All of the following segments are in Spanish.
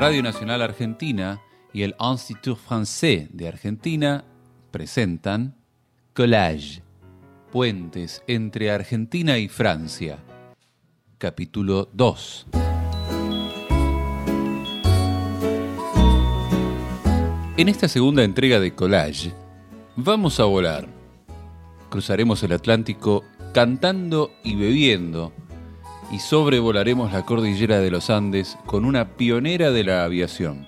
Radio Nacional Argentina y el Institut Français de Argentina presentan Collage, Puentes entre Argentina y Francia, capítulo 2. En esta segunda entrega de Collage, vamos a volar. Cruzaremos el Atlántico cantando y bebiendo y sobrevolaremos la cordillera de los Andes con una pionera de la aviación.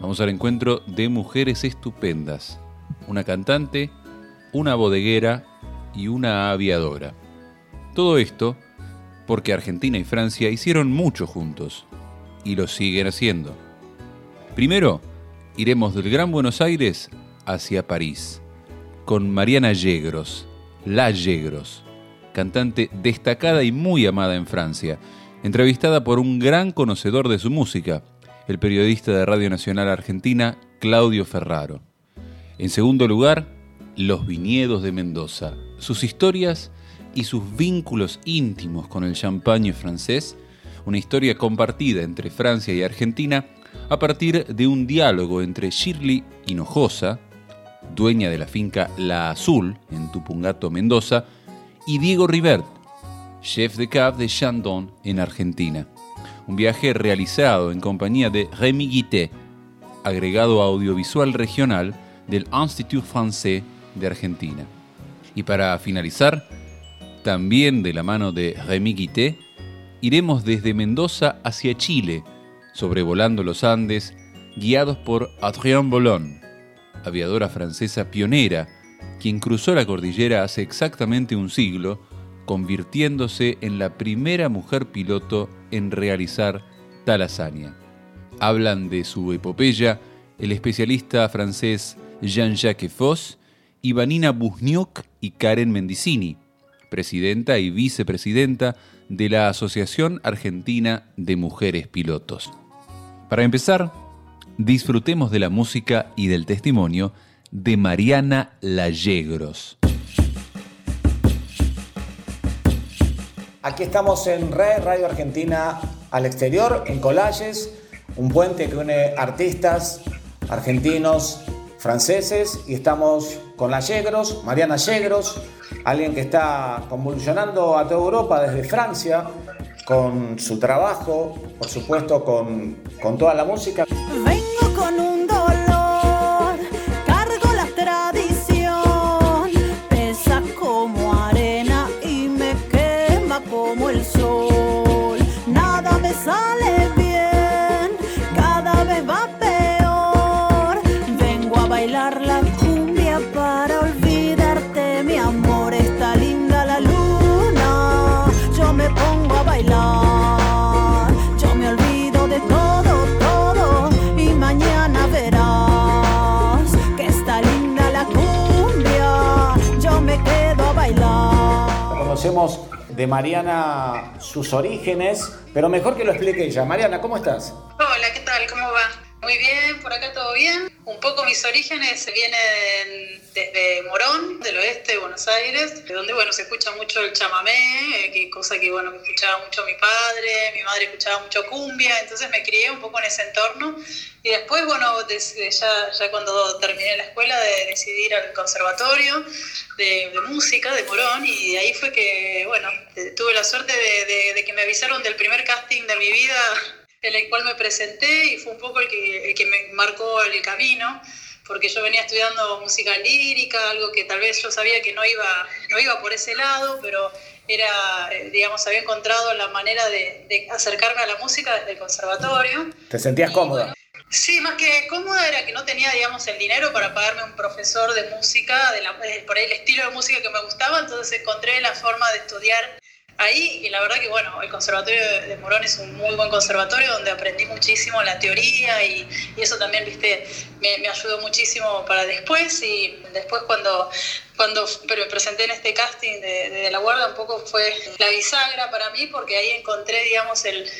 Vamos al encuentro de mujeres estupendas, una cantante, una bodeguera y una aviadora. Todo esto porque Argentina y Francia hicieron mucho juntos y lo siguen haciendo. Primero, iremos del Gran Buenos Aires hacia París, con Mariana Yegros, La Yegros cantante destacada y muy amada en Francia, entrevistada por un gran conocedor de su música, el periodista de Radio Nacional Argentina, Claudio Ferraro. En segundo lugar, Los viñedos de Mendoza, sus historias y sus vínculos íntimos con el champagne francés, una historia compartida entre Francia y Argentina a partir de un diálogo entre Shirley Hinojosa, dueña de la finca La Azul en Tupungato, Mendoza, y Diego Rivert, chef de cab de Chandon en Argentina. Un viaje realizado en compañía de Rémi Guité, agregado audiovisual regional del Institut Français de Argentina. Y para finalizar, también de la mano de Rémi Guité, iremos desde Mendoza hacia Chile, sobrevolando los Andes, guiados por Adrien Bolon, aviadora francesa pionera quien cruzó la cordillera hace exactamente un siglo, convirtiéndose en la primera mujer piloto en realizar tal hazaña. Hablan de su epopeya el especialista francés Jean-Jacques Foss, Ivanina Buzniuk y Karen Mendicini, presidenta y vicepresidenta de la Asociación Argentina de Mujeres Pilotos. Para empezar, disfrutemos de la música y del testimonio de Mariana Lallegros. Aquí estamos en Red Radio Argentina al exterior, en Collages, un puente que une artistas argentinos, franceses, y estamos con la Yegros, Mariana Yegros, alguien que está convulsionando a toda Europa desde Francia con su trabajo, por supuesto con, con toda la música. Vengo De Mariana sus orígenes, pero mejor que lo explique ella. Mariana, ¿cómo estás? Hola, ¿qué tal? ¿Cómo? Muy bien, por acá todo bien. Un poco mis orígenes vienen desde Morón, del oeste de Buenos Aires, de donde bueno se escucha mucho el chamamé, eh, que cosa que bueno escuchaba mucho mi padre, mi madre escuchaba mucho cumbia, entonces me crié un poco en ese entorno. Y después, bueno, des- ya, ya cuando terminé la escuela de decidir al conservatorio de, música de Morón y ahí fue que, bueno, tuve la suerte de que me avisaron del primer casting de mi vida en el cual me presenté y fue un poco el que, el que me marcó el camino, porque yo venía estudiando música lírica, algo que tal vez yo sabía que no iba, no iba por ese lado, pero era, eh, digamos, había encontrado la manera de, de acercarme a la música desde el conservatorio. ¿Te sentías Y, cómoda? bueno, Sí, más que cómoda era que no tenía, digamos, el dinero para pagarme un profesor de música, de la, de- por ahí el estilo de música que me gustaba, entonces encontré la forma de estudiar ahí y la verdad que, bueno, el Conservatorio de Morón es un muy buen conservatorio donde aprendí muchísimo la teoría y, eso también, viste, me, ayudó muchísimo para después y después cuando, cuando me presenté en este casting de, la guarda un poco fue la bisagra para mí porque ahí encontré, digamos, el,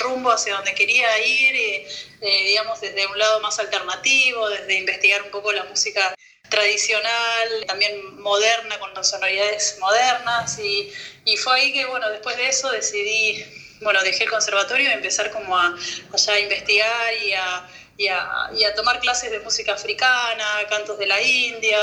rumbo hacia donde quería ir, eh, digamos, desde un lado más alternativo, desde investigar un poco la música tradicional, también moderna, con sonoridades modernas, y, y fue ahí que, bueno, después de eso decidí bueno, dejé el conservatorio y empezar como a, allá investigar y a, y, a, y a tomar clases de música africana, cantos de la India,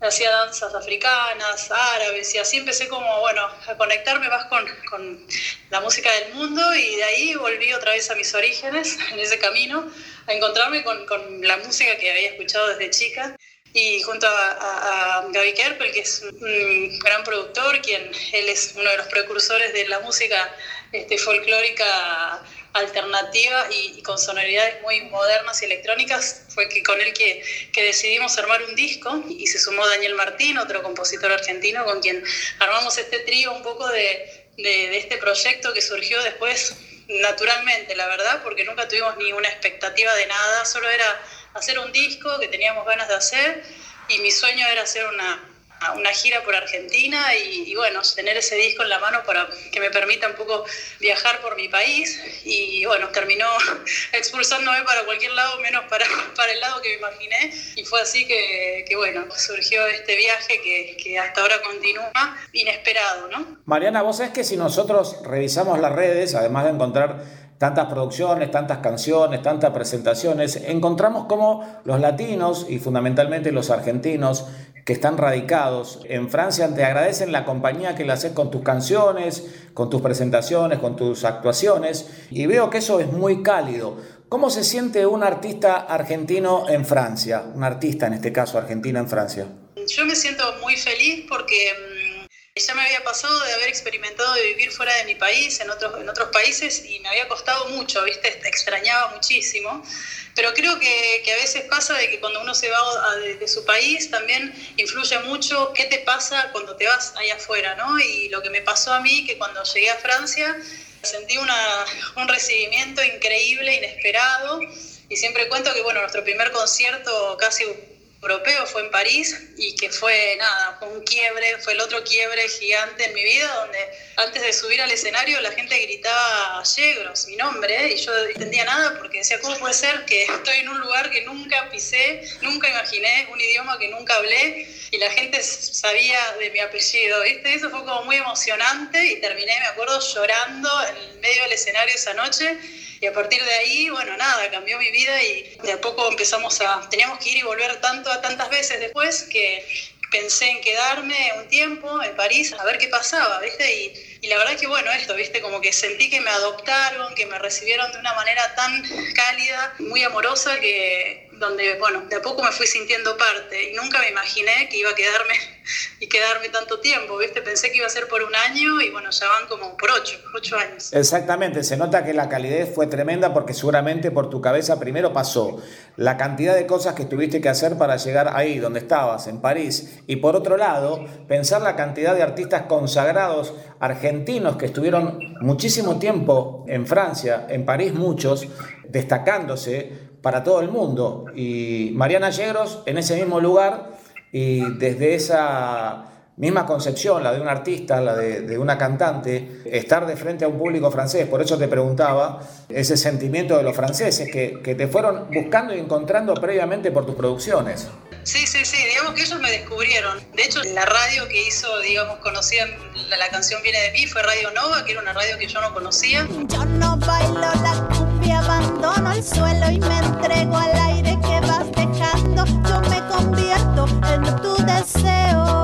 hacía danzas africanas, árabes, y así empecé como, bueno, a conectarme más con, con, la música del mundo y de ahí volví otra vez a mis orígenes en ese camino, a encontrarme con, con la música que había escuchado desde chica. Y junto a, a, a Gaby Kerpel, que es un gran productor, quien él es uno de los precursores de la música este, folclórica alternativa y, y, con sonoridades muy modernas y electrónicas, fue que con él que, que, decidimos armar un disco y se sumó Daniel Martín, otro compositor argentino, con quien armamos este trío un poco de, de, de este proyecto que surgió después naturalmente, la verdad, porque nunca tuvimos ni una expectativa de nada, solo era hacer un disco que teníamos ganas de hacer y mi sueño era hacer una, una gira por Argentina y, y, bueno, tener ese disco en la mano para que me permita un poco viajar por mi país y bueno, terminó expulsándome para cualquier lado menos para, para el lado que me imaginé y fue así que, que bueno, surgió este viaje que, que, hasta ahora continúa inesperado, ¿no? Mariana, vos sabés que si nosotros revisamos las redes, además de encontrar tantas producciones, tantas canciones, tantas presentaciones, encontramos como los latinos y fundamentalmente los argentinos que están radicados en Francia te agradecen la compañía que le haces con tus canciones, con tus presentaciones, con tus actuaciones y veo que eso es muy cálido. ¿Cómo se siente un artista argentino en Francia? Un artista en este caso argentino en Francia. Yo me siento muy feliz porque ya me había pasado de haber experimentado de vivir fuera de mi país, en otros, en otros países, y me había costado mucho, ¿viste? Extrañaba muchísimo. Pero creo que, que a veces pasa de que cuando uno se va a, de, de, su país también influye mucho qué te pasa cuando te vas allá afuera, ¿no? Y lo que me pasó a mí, que cuando llegué a Francia sentí una, un recibimiento increíble, inesperado. Y siempre cuento que, bueno, nuestro primer concierto casi europeo fue en París y que fue nada, fue un quiebre, fue el otro quiebre gigante en mi vida donde antes de subir al escenario la gente gritaba Yegros, mi nombre, y yo no entendía nada porque decía, ¿cómo puede ser que estoy en un lugar que nunca pisé, nunca imaginé, un idioma que nunca hablé y la gente sabía de mi apellido, ¿viste? Eso fue como muy emocionante y terminé, me acuerdo, llorando en medio del escenario esa noche y a partir de ahí, bueno, nada, cambió mi vida y de a poco empezamos a, teníamos que ir y volver tanto a tantas veces después que pensé en quedarme un tiempo en París a ver qué pasaba, ¿viste? Y, la verdad que bueno, esto, ¿viste? Como que sentí que me adoptaron, que me recibieron de una manera tan cálida, muy amorosa, que donde, bueno, de a poco me fui sintiendo parte y nunca me imaginé que iba a quedarme y quedarme tanto tiempo, ¿viste? Pensé que iba a ser por un año y bueno, ya van como por ocho, ocho años. Exactamente, se nota que la calidez fue tremenda porque seguramente por tu cabeza primero pasó la cantidad de cosas que tuviste que hacer para llegar ahí donde estabas, en París, y por otro lado, pensar la cantidad de artistas consagrados argentinos que estuvieron muchísimo tiempo en Francia, en París muchos, destacándose para todo el mundo. Y Mariana Yegros en ese mismo lugar y desde esa misma concepción, la de un artista, la de, de, una cantante, estar de frente a un público francés. Por eso te preguntaba ese sentimiento de los franceses que, que te fueron buscando y encontrando previamente por tus producciones. Sí, sí, sí, digamos que ellos me descubrieron. De hecho, la radio que hizo, digamos, conocida, la, la canción viene de mí, fue Radio Nova, que era una radio que yo no conocía. Yo no bailo la abandono el suelo y me entrego al aire que vas dejando. Yo me convierto en tu deseo.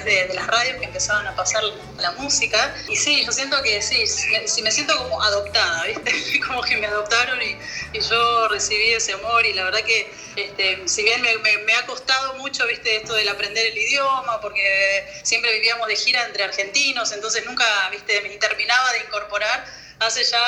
Través de, de las radios que empezaban a pasar la música. Y sí, yo siento que sí, me, me siento como adoptada, ¿viste? Como que me adoptaron y, y, yo recibí ese amor y la verdad que, este, si bien me, me, me, ha costado mucho, ¿viste? Esto del aprender el idioma, porque siempre vivíamos de gira entre argentinos, entonces nunca, ¿viste? Me terminaba de incorporar. Hace ya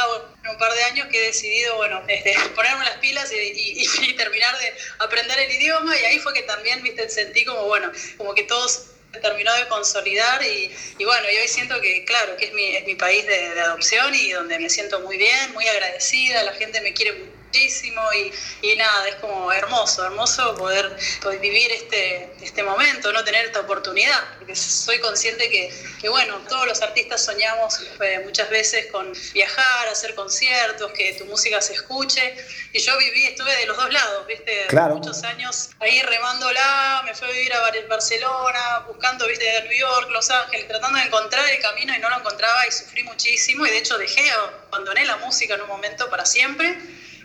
un par de años que he decidido, bueno, este, ponerme las pilas y, y, y terminar de aprender el idioma y ahí fue que también, ¿viste? Sentí como, bueno, como que todos terminó de consolidar y, y, bueno, y hoy siento que, claro, que es mi, es mi país de, de, adopción y donde me siento muy bien, muy agradecida, la gente me quiere muchísimo y, y nada, es como hermoso, hermoso poder, poder vivir este, este momento, no tener esta oportunidad, porque soy consciente que, que bueno, todos los artistas soñamos eh, muchas veces con viajar, hacer conciertos, que tu música se escuche, y yo viví, estuve de los dos lados, viste, Claro. muchos años ahí remándola, me fui a vivir a Bar- Barcelona, buscando, viste, de New York, Los Ángeles, tratando de encontrar el camino y no lo encontraba y sufrí muchísimo y de hecho dejé, abandoné la música en un momento para siempre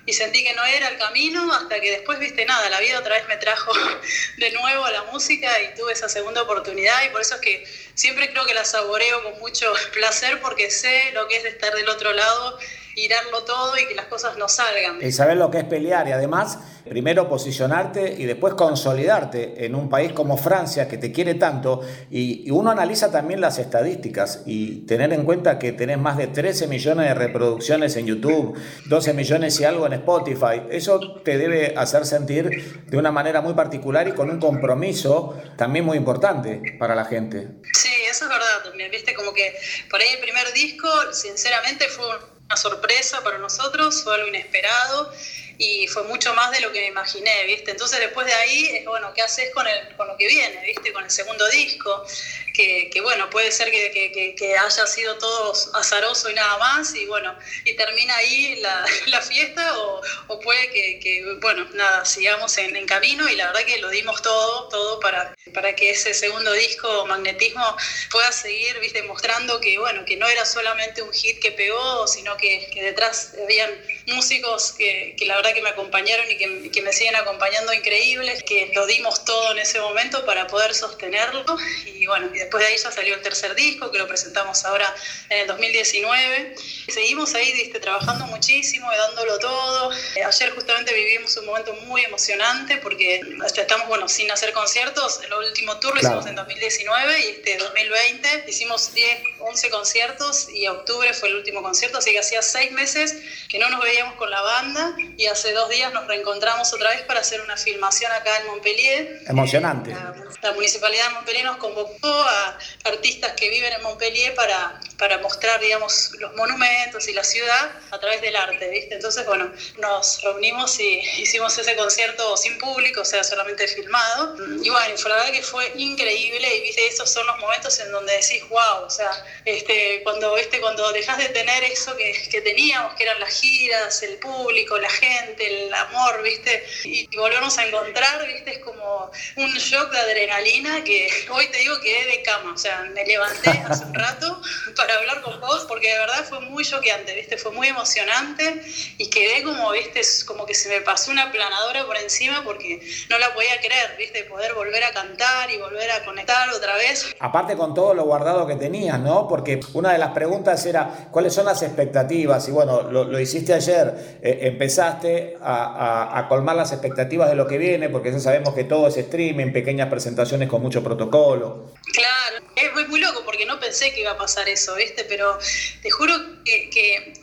y sentí que no era el camino hasta que después, viste, nada, la vida otra vez me trajo de nuevo a la música y tuve esa segunda oportunidad y por eso es que siempre creo que la saboreo con mucho placer porque sé lo que es estar del otro lado y darlo todo y que las cosas no salgan. Y saber lo que es pelear y además, primero posicionarte y después consolidarte en un país como Francia que te quiere tanto. Y, y uno analiza también las estadísticas y tener en cuenta que tenés más de 13 millones de reproducciones en YouTube, 12 millones y algo en Spotify. Eso te debe hacer sentir de una manera muy particular y con un compromiso también muy importante para la gente. Sí, eso es verdad también, viste, como que por ahí el primer disco, sinceramente, fue una sorpresa para nosotros, fue algo inesperado y fue mucho más de lo que me imaginé, viste. Entonces después de ahí, bueno, ¿qué haces con, el, con lo que viene, viste? Con el segundo disco, que, que bueno, puede ser que, que- que- haya sido todo azaroso y nada más, y bueno, y termina ahí la, la fiesta, o, o puede que, bueno, nada, sigamos en, en camino, y la verdad que lo dimos todo, todo para, para que ese segundo disco, Magnetismo, pueda seguir, viste, mostrando que, bueno, que no era solamente un hit que pegó, sino que, detrás habían músicos que la verdad que me acompañaron y que, que me siguen acompañando increíbles, que lo dimos todo en ese momento para poder sostenerlo. Y bueno, y después de ahí ya salió el tercer disco, que lo presentamos ahora en el 2019. Y seguimos ahí, viste, trabajando muchísimo y dándolo todo. Eh, ayer justamente vivimos un momento muy emocionante porque ya estamos, bueno, sin hacer conciertos. El último tour lo Claro. hicimos en 2019 y este 2020 hicimos 10, 11 conciertos y octubre fue el último concierto, así que hacía seis meses que no nos veíamos con la banda y hace dos días nos reencontramos otra vez para hacer una filmación acá en Montpellier. Emocionante. La, la Municipalidad de Montpellier nos convocó a artistas que viven en Montpellier para, para mostrar, digamos, los monumentos y la ciudad a través del arte, ¿viste? Entonces, bueno, nos reunimos y hicimos ese concierto sin público, o sea, solamente filmado. Y bueno, fue la verdad que fue increíble y, ¿viste? Esos son los momentos en donde decís, wow, o sea, este, cuando, ¿viste? Cuando dejas de tener eso que, que teníamos, que eran las giras, el público, la gente, el amor, ¿viste? Y, y volvernos a encontrar, ¿viste? Es como un shock de adrenalina que hoy te digo que de cama, o sea, me levanté hace un rato para hablar con vos porque de verdad fue muy choqueante, ¿viste? Fue muy emocionante y quedé como, ¿viste? Como que se me pasó una planadora por encima porque no la podía creer, ¿viste? Poder volver a cantar y volver a conectar otra vez. Aparte con todo lo guardado que tenías, ¿no? Porque una de las preguntas era, ¿cuáles son las expectativas? Y bueno, lo, lo hiciste ayer, eh, empezaste a, a- a colmar las expectativas de lo que viene, porque ya sabemos que todo es streaming, pequeñas presentaciones con mucho protocolo. Claro, es muy, muy loco porque no pensé que iba a pasar eso, ¿viste? Pero te juro que,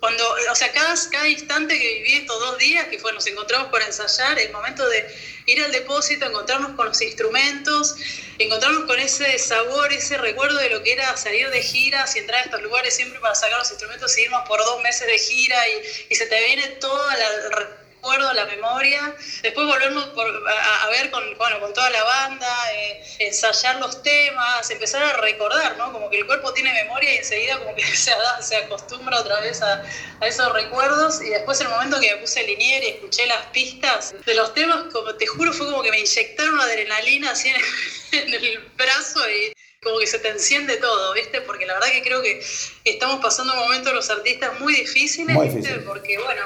cuando, o sea, cada, cada instante que viví estos dos días, que fue, nos encontramos para ensayar, el momento de ir al depósito, encontrarnos con los instrumentos, encontrarnos con ese sabor, ese recuerdo de lo que era salir de giras y entrar a estos lugares siempre para sacar los instrumentos y irnos por dos meses de gira y, y se te viene toda la recuerdo, la memoria, después volvernos por- a, a ver con, bueno, con toda la banda, eh, ensayar los temas, empezar a recordar, ¿no? Como que el cuerpo tiene memoria y enseguida como que se, se acostumbra otra vez a, a esos recuerdos y después el momento que me puse linier y escuché las pistas de los temas, como te juro, fue como que me inyectaron adrenalina así en el, en el brazo y como que se te enciende todo, ¿viste? Porque la verdad que creo que estamos pasando un momento los artistas muy difíciles, Muy ¿viste? difícil. Porque, bueno,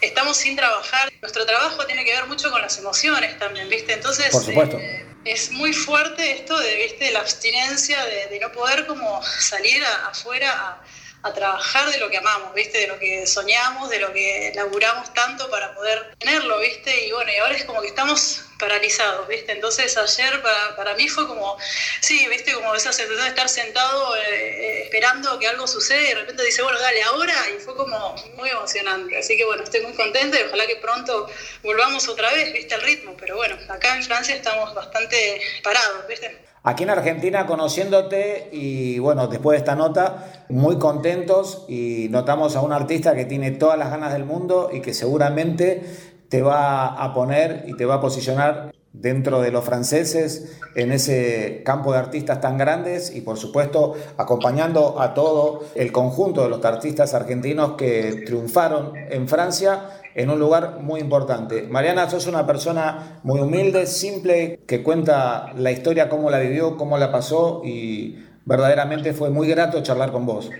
estamos sin trabajar. Nuestro trabajo tiene que ver mucho con las emociones también, ¿viste? Entonces, Por supuesto. eh, es muy fuerte esto de, ¿viste? La abstinencia, de, de no poder como salir a- afuera a, a trabajar de lo que amamos, ¿viste? De lo que soñamos, de lo que laburamos tanto para poder tenerlo, ¿viste? Y bueno, y ahora es como que estamos paralizados, ¿viste? Entonces ayer para, para mí fue como, sí, ¿viste? Como esa sensación de estar sentado eh, eh, esperando que algo suceda y de repente dice, bueno, dale, ahora, y fue como muy emocionante. Así que bueno, estoy muy contenta y ojalá que pronto volvamos otra vez, ¿viste? Al ritmo, pero bueno, acá en Francia estamos bastante parados, ¿viste? Aquí en Argentina conociéndote y bueno, después de esta nota, muy contentos y notamos a un artista que tiene todas las ganas del mundo y que seguramente te va a poner y te va a posicionar dentro de los franceses en ese campo de artistas tan grandes y por supuesto acompañando a todo el conjunto de los artistas argentinos que triunfaron en Francia en un lugar muy importante. Mariana, sos una persona muy humilde, simple, que cuenta la historia, cómo la vivió, cómo la pasó y verdaderamente fue muy grato charlar con vos.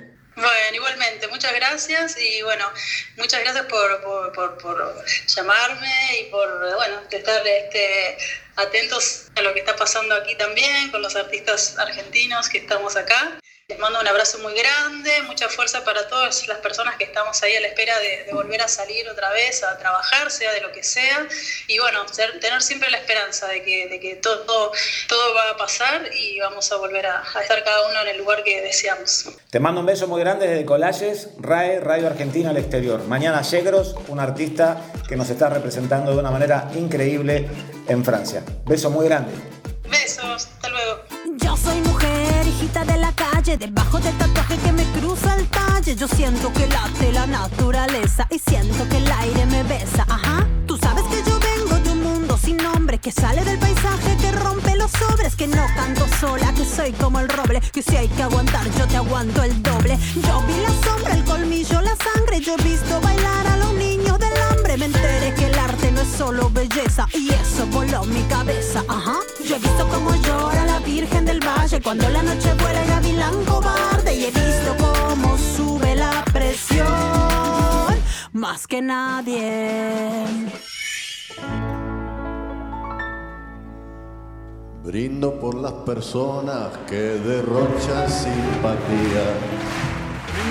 Muchas gracias y bueno, muchas gracias por, por, por, por llamarme y por, bueno, estar este, atentos a lo que está pasando aquí también con los artistas argentinos que estamos acá. Les mando un abrazo muy grande, mucha fuerza para todas las personas que estamos ahí a la espera de, de volver a salir otra vez a trabajar, sea de lo que sea. Y bueno, ser, tener siempre la esperanza de que, de que todo, todo, todo, va a pasar y vamos a volver a, a, estar cada uno en el lugar que deseamos. Te mando un beso muy grande desde Collages, RAE, Radio Argentina al exterior. Mañana Yegros, un artista que nos está representando de una manera increíble en Francia. Beso muy grande. Besos, hasta luego. Yo soy mujer, de la calle, debajo del tatuaje que me cruza el talle. Yo siento que late la naturaleza y siento que el aire me besa. Ajá, tú sabes que yo vengo de un mundo sin nombre, que sale del paisaje, que rompe los sobres, que no canto sola, que soy como el roble, que si hay que aguantar, yo te aguanto el doble. Yo vi la sombra, el colmillo, la sangre, yo he visto bailar a los niños del hambre. Me enteré que el arte no es solo belleza y eso voló mi cabeza. Ajá, yo he visto cómo llora la Virgen del Valle cuando la noche vuela el gavilán cobarde y he visto cómo sube la presión más que nadie. Brindo por las personas que derrochan simpatía.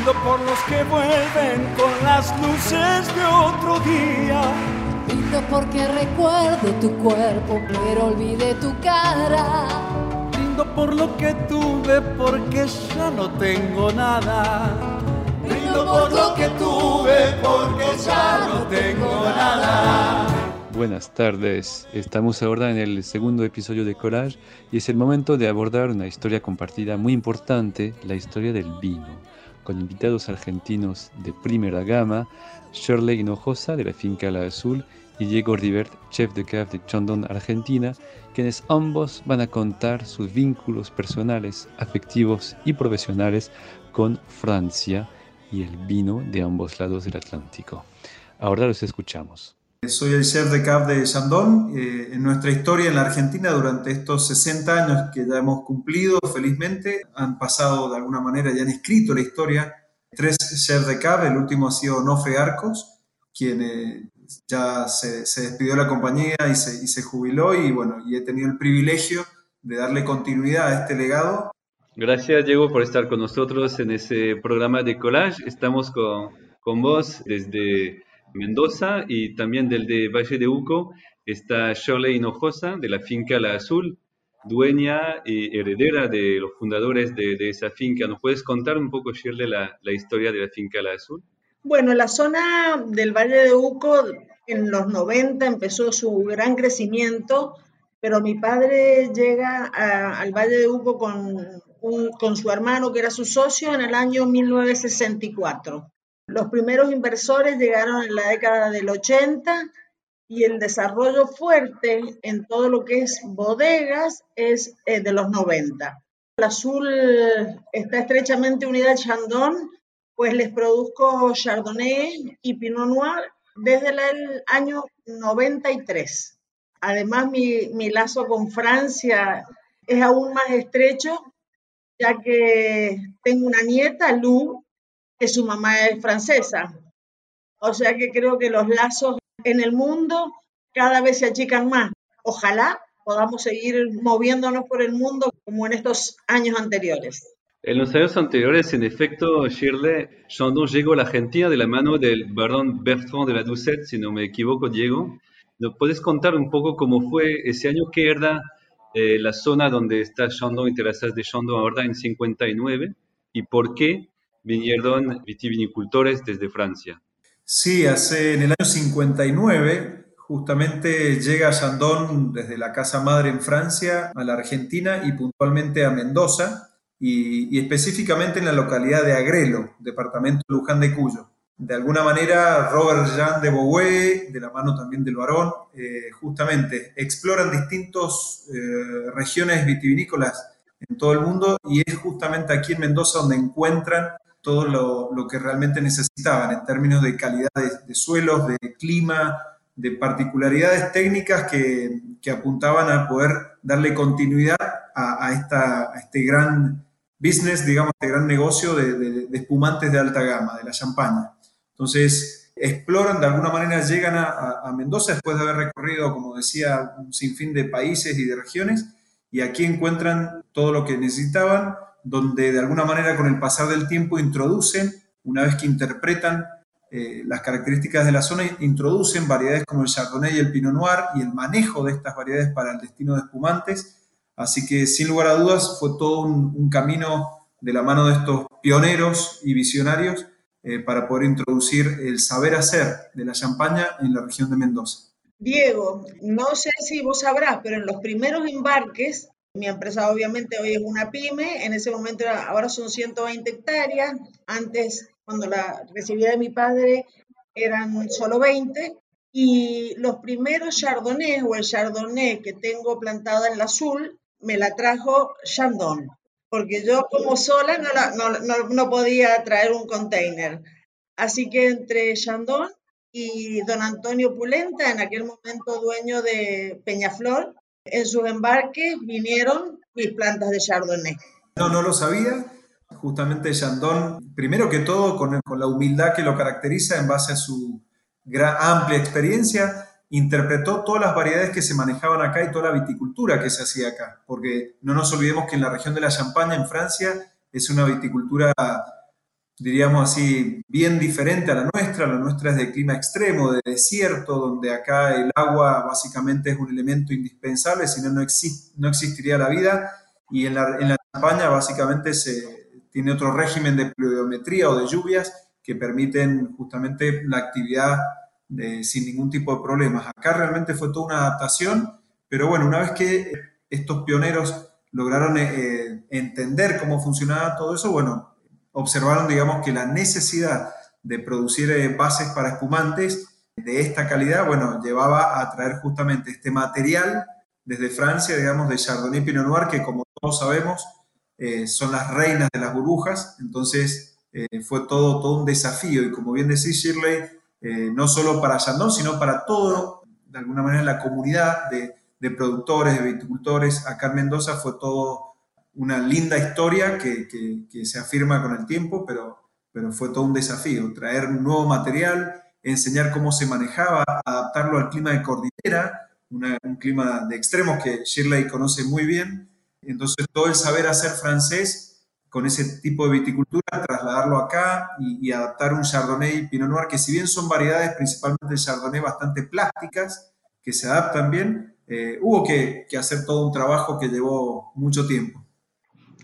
Brindo por los que vuelven con las luces de otro día. Brindo porque recuerde tu cuerpo, pero olvide tu cara. Brindo por lo que tuve, porque ya no tengo nada. Brindo por lo que tuve, porque ya no tengo nada. Buenas tardes, estamos ahora en el segundo episodio de Collage y es el momento de abordar una historia compartida muy importante, la historia del vino, con invitados argentinos de primera gama, Shirley Hinojosa de la finca La Azul y Diego Rivert, chef de cave de Chandon, Argentina, quienes ambos van a contar sus vínculos personales, afectivos y profesionales con Francia y el vino de ambos lados del Atlántico. Ahora los escuchamos. Soy el chef de CAF de Chandon. Eh, en nuestra historia en la Argentina, durante estos 60 años que ya hemos cumplido, felizmente, han pasado de alguna manera, ya han escrito la historia, tres chefs de CAF. El último ha sido Nofe Arcos, quien eh, ya se, despidió de la compañía y se, y se jubiló. Y bueno, y he tenido el privilegio de darle continuidad a este legado. Gracias, Diego, por estar con nosotros en ese programa de collage. Estamos con vos desde Mendoza y también del de Valle de Uco está Shirley Hinojosa de la finca La Azul, dueña y heredera de los fundadores de, esa finca. ¿Nos puedes contar un poco, Shirley, la, la, historia de la finca La Azul? Bueno, la zona del Valle de Uco en los 90 empezó su gran crecimiento, pero mi padre llega al Valle de Uco con su hermano, que era su socio, en el año 1964. Los primeros inversores llegaron en la década del 80 y el desarrollo fuerte en todo lo que es bodegas es eh, de los 90. El azul está estrechamente unida al Chandon, pues les produzco Chardonnay y Pinot Noir desde el año 93. Además, mi, mi lazo con Francia es aún más estrecho, ya que tengo una nieta, Lou, que su mamá es francesa. O sea que creo que los lazos en el mundo cada vez se achican más. Ojalá podamos seguir moviéndonos por el mundo como en estos años anteriores. En los años anteriores, en efecto, Shirley, Chandon llegó a la Argentina de la mano del barón Bertrand de la Doucette, si no me equivoco, Diego. ¿Nos puedes contar un poco cómo fue ese año? ¿Qué era eh, la zona donde está Chandon y Terrazas de Chandon ahora en 59? ¿Y por qué vinieron vitivinicultores desde Francia? Sí, hace en el año 59, Justamente llega Chandon desde la casa madre en Francia a la Argentina y puntualmente a Mendoza y, y específicamente en la localidad de Agrelo, departamento de Luján de Cuyo. De alguna manera, Robert Jean de Beauvais, de la mano también del varón, eh, justamente exploran distintas eh, regiones vitivinícolas en todo el mundo y es justamente aquí en Mendoza donde encuentran todo lo, lo que realmente necesitaban en términos de calidad de, suelos, de clima, de particularidades técnicas que, que, apuntaban a poder darle continuidad a, esta, este gran business, digamos, este gran negocio de, de, de, espumantes de alta gama, de la champaña. Entonces, exploran, de alguna manera llegan a, a Mendoza después de haber recorrido, como decía, un sinfín de países y de regiones, y aquí encuentran todo lo que necesitaban, donde de alguna manera con el pasar del tiempo introducen, una vez que interpretan eh, las características de la zona, introducen variedades como el Chardonnay y el Pinot Noir y el manejo de estas variedades para el destino de espumantes. Así que sin lugar a dudas fue todo un, camino de la mano de estos pioneros y visionarios eh, para poder introducir el saber hacer de la champaña en la región de Mendoza. Diego, no sé si vos sabrás, pero en los primeros embarques, mi empresa obviamente hoy es una pyme, en ese momento ahora son 120 hectáreas, antes cuando la recibí de mi padre eran solo 20, y los primeros chardonnay o el chardonnay que tengo plantado en la azul me la trajo Chandon, porque yo como sola no, podía traer un container. Así que entre Chandon y don Antonio Pulenta, en aquel momento dueño de Peñaflor, en sus embarques vinieron mis plantas de Chardonnay. No, no lo sabía. Justamente Chandon, primero que todo, con, con la humildad que lo caracteriza en base a su gran, amplia experiencia, interpretó todas las variedades que se manejaban acá y toda la viticultura que se hacía acá. Porque no nos olvidemos que en la región de la Champaña, en Francia, es una viticultura, diríamos así, bien diferente a la nuestra. La nuestra es de clima extremo, de desierto, donde acá el agua básicamente es un elemento indispensable, si no, no, exist, no existiría la vida. Y en la, en la Champaña básicamente se tiene otro régimen de pluviometría o de lluvias que permiten justamente la actividad sin ningún tipo de problemas. Acá realmente fue toda una adaptación, pero bueno, una vez que estos pioneros lograron eh, entender cómo funcionaba todo eso, bueno, observaron, digamos, que la necesidad de producir eh, bases para espumantes de esta calidad, bueno, llevaba a traer justamente este material desde Francia, digamos, de Chardonnay Pinot Noir, que como todos sabemos, eh, son las reinas de las burbujas, entonces eh, fue todo, todo un desafío. Y como bien decís Shirley, no solo para Chandon, sino para todo, de alguna manera la comunidad de, de, productores, de viticultores acá en Mendoza fue todo una linda historia que, que, se afirma con el tiempo, pero, pero fue todo un desafío, traer un nuevo material, enseñar cómo se manejaba, adaptarlo al clima de cordillera, un clima de extremos que Shirley conoce muy bien, entonces, todo el saber hacer francés con ese tipo de viticultura, trasladarlo acá y, y, adaptar un Chardonnay Pinot Noir, que si bien son variedades, principalmente Chardonnay, bastante plásticas, que se adaptan bien, eh, hubo que, hacer todo un trabajo que llevó mucho tiempo.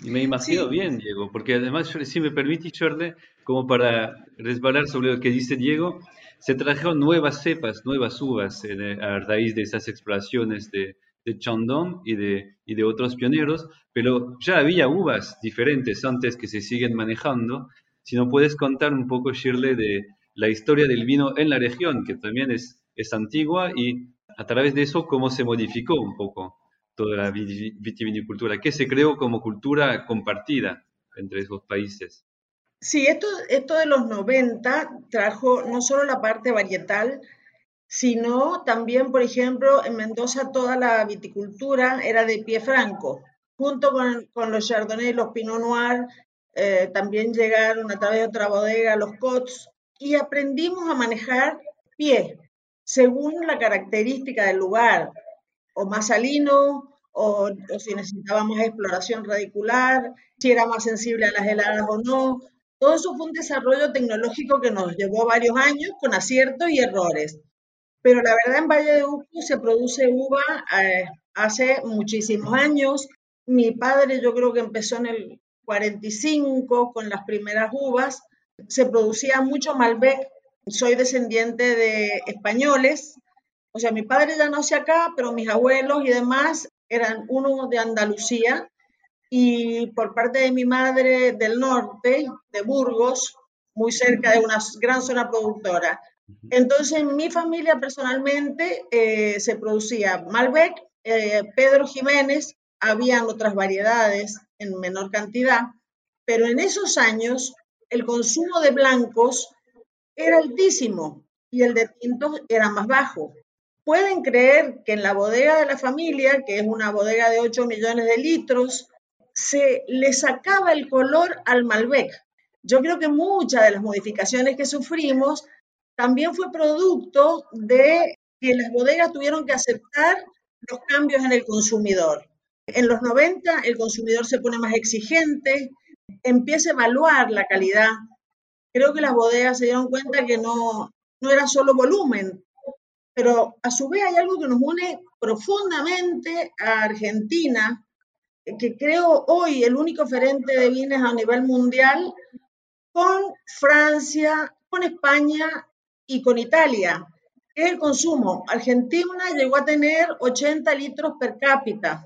Y me imagino sí. bien, Diego, porque además, si me permite, Shirley, como para resbalar sobre lo que dice Diego, se trajeron nuevas cepas, nuevas uvas en, a raíz de esas exploraciones de, de Chandon y de, y de otros pioneros, pero ya había uvas diferentes antes que se siguen manejando. Si no puedes contar un poco, Shirley, de la historia del vino en la región, que también es, es antigua, y a través de eso, cómo se modificó un poco toda la vitivinicultura, que se creó como cultura compartida entre esos países. Sí, esto, esto de los 90 trajo no solo la parte varietal, sino también, por ejemplo, en Mendoza toda la viticultura era de pie franco, junto con, con los Chardonnay, los Pinot Noir, eh, también llegaron a través de otra bodega los Cots, y aprendimos a manejar pie, según la característica del lugar, o más salino, o, o si necesitaba más exploración radicular, si era más sensible a las heladas o no. Todo eso fue un desarrollo tecnológico que nos llevó varios años con aciertos y errores pero la verdad en Valle de Uco se produce uva eh, hace muchísimos años. Mi padre yo creo que empezó en el 45 con las primeras uvas. Se producía mucho Malbec. Soy descendiente de españoles O sea, mi padre ya nació acá, pero mis abuelos y demás eran uno de Andalucía y por parte de mi madre del norte, de Burgos, muy cerca de una gran zona productora. Entonces, en mi familia personalmente eh, se producía Malbec, eh, Pedro Jiménez, habían otras variedades en menor cantidad, pero en esos años el consumo de blancos era altísimo y el de tintos era más bajo. Pueden creer que en la bodega de la familia, que es una bodega de 8 millones de litros, se le sacaba el color al Malbec. Yo creo que muchas de las modificaciones que sufrimos también fue producto de que las bodegas tuvieron que aceptar los cambios en el consumidor. En los 90 el consumidor se pone más exigente, empieza a evaluar la calidad. Creo que las bodegas se dieron cuenta que no, no era solo volumen, pero a su vez hay algo que nos une profundamente a Argentina, que creo hoy el único oferente de vines a nivel mundial con Francia, con España y con Italia, es el consumo. Argentina llegó a tener 80 litros per cápita.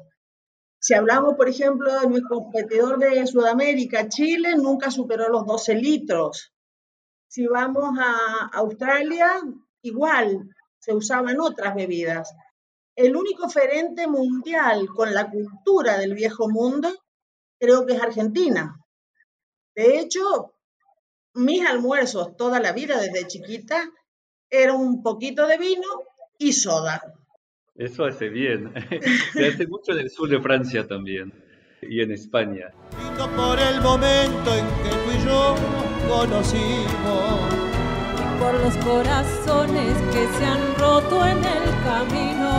Si hablamos, por ejemplo, de nuestro competidor de Sudamérica, Chile, nunca superó los 12 litros. Si vamos a Australia, igual, se usaban otras bebidas. El único oferente mundial con la cultura del viejo mundo creo que es Argentina. De hecho, mis almuerzos toda la vida desde chiquita era un poquito de vino y soda. Eso hace bien. Se hace mucho en el sur de Francia también y en España. Por el momento en que tú y yo nos conocimos. Por los corazones que se han roto en el camino.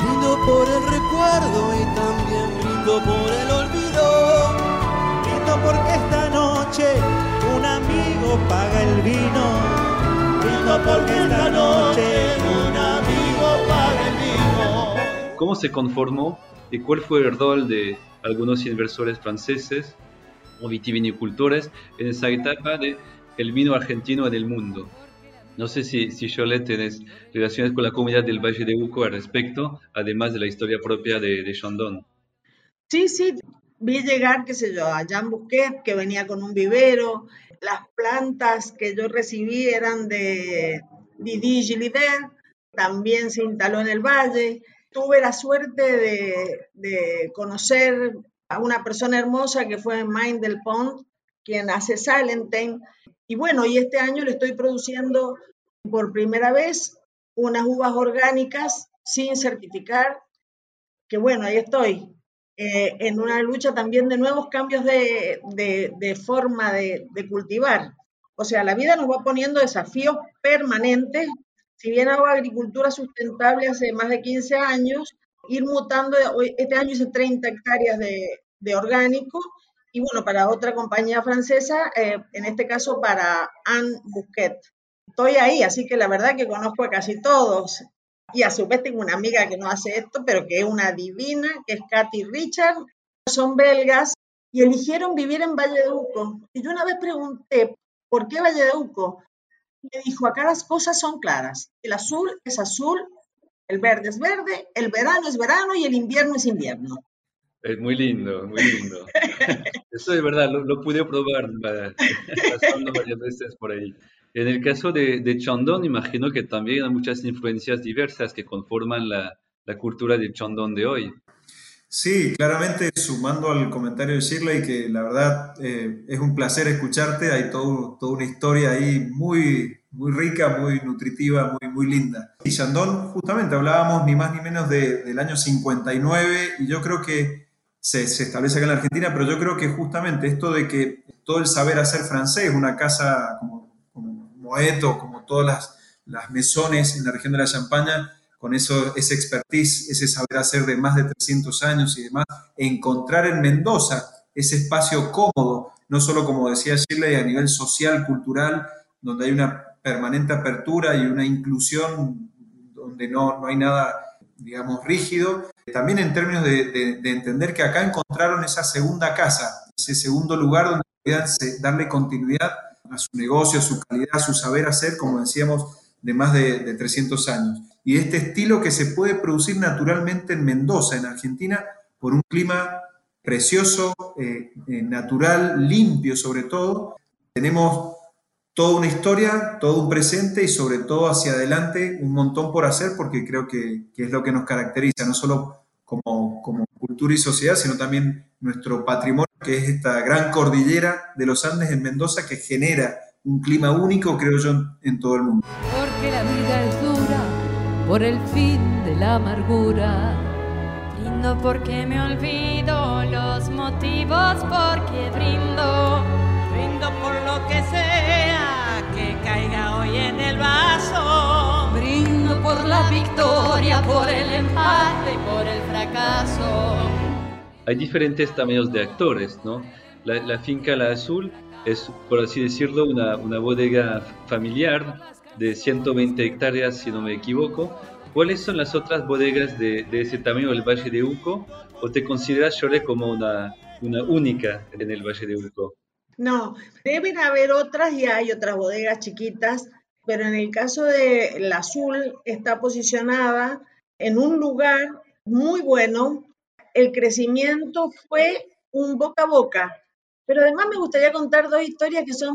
Brindo por el recuerdo y también brindo por el olvido. Brindo porque esta noche un amigo paga el vino. Brindo porque esta noche un amigo paga el vino. ¿Cómo se conformó y cuál fue el rol de algunos inversores franceses o vitivinicultores en esa etapa de el vino argentino en el mundo? No sé si, si Cholet tenés relaciones con la comunidad del Valle de Uco al respecto, además de la historia propia de, de Chandon. Sí, sí, vi llegar, qué sé yo, a Jean Bouquet, que venía con un vivero. Las plantas que yo recibí eran de Didi Gilibert, también se instaló en el valle. Tuve la suerte de, de conocer a una persona hermosa que fue Mind del Pont, quien hace Salentine. Y bueno, y este año le estoy produciendo por primera vez unas uvas orgánicas sin certificar, que bueno, ahí estoy, eh, en una lucha también de nuevos cambios de, de- forma de, de cultivar. O sea, la vida nos va poniendo desafíos permanentes. Si bien hago agricultura sustentable hace más de 15 años, ir mutando, este año hice 30 hectáreas de orgánico y bueno, para otra compañía francesa, eh, en este caso para Anne Bouquet. Estoy ahí, así que la verdad que conozco a casi todos. Y a su vez tengo una amiga que no hace esto, pero que es una divina, que es Katy Richard. Son belgas y eligieron vivir en Valle de Uco. Y yo una vez pregunté, ¿por qué Valle de Uco? Me dijo, acá las cosas son claras. El azul es azul, el verde es verde, el verano es verano y el invierno es invierno. Es muy lindo, muy lindo. Eso es verdad, lo, lo pude probar pa- pasando varias veces por ahí. En el caso de, de Chandon, imagino que también hay muchas influencias diversas que conforman la, la cultura del Chandon de hoy. Sí, claramente sumando al comentario de Shirley, que la verdad eh, es un placer escucharte, hay todo, toda una historia ahí muy, muy rica, muy nutritiva, muy, muy linda. Y Chandon, justamente hablábamos ni más ni menos de- del año 59 y yo creo que se, establece acá en la Argentina, pero yo creo que justamente esto de que todo el saber hacer francés, una casa como, como como todas las, las mesones en la región de la Champaña, con eso, ese expertise, ese saber hacer de más de 300 años y demás, encontrar en Mendoza ese espacio cómodo, no solo como decía Shirley, a nivel social, cultural, donde hay una permanente apertura y una inclusión donde no, no hay nada, digamos, rígido. También en términos de, de- de entender que acá encontraron esa segunda casa, ese segundo lugar donde podían darle continuidad a su negocio, a su calidad, a su saber hacer, como decíamos, de más de, de 300 años. Y este estilo que se puede producir naturalmente en Mendoza, en Argentina, por un clima precioso, eh, eh, natural, limpio sobre todo. Tenemos toda una historia, todo un presente y sobre todo hacia adelante un montón por hacer porque creo que, es lo que nos caracteriza, no solo como, cultura y sociedad, sino también nuestro patrimonio, que es esta gran cordillera de los Andes en Mendoza que genera un clima único, creo yo, en todo el mundo. Porque la vida es dura por el fin de la amargura. Brindo porque me olvido los motivos porque brindo. Brindo por lo que sea que caiga hoy en el vaso. Brindo por la victoria, por el empate y por el fracaso. Hay diferentes tamaños de actores, ¿no? La, la finca La Azul es, por así decirlo, una, una bodega familiar de 120 hectáreas, si no me equivoco. ¿Cuáles son las otras bodegas de, de ese tamaño del Valle de Uco? ¿O te consideras, Chole, como una, una única en el Valle de Uco? No, deben haber otras y hay otras bodegas chiquitas, pero en el caso de la Azul está posicionada en un lugar muy bueno. El crecimiento fue un boca a boca, pero además me gustaría contar dos historias que son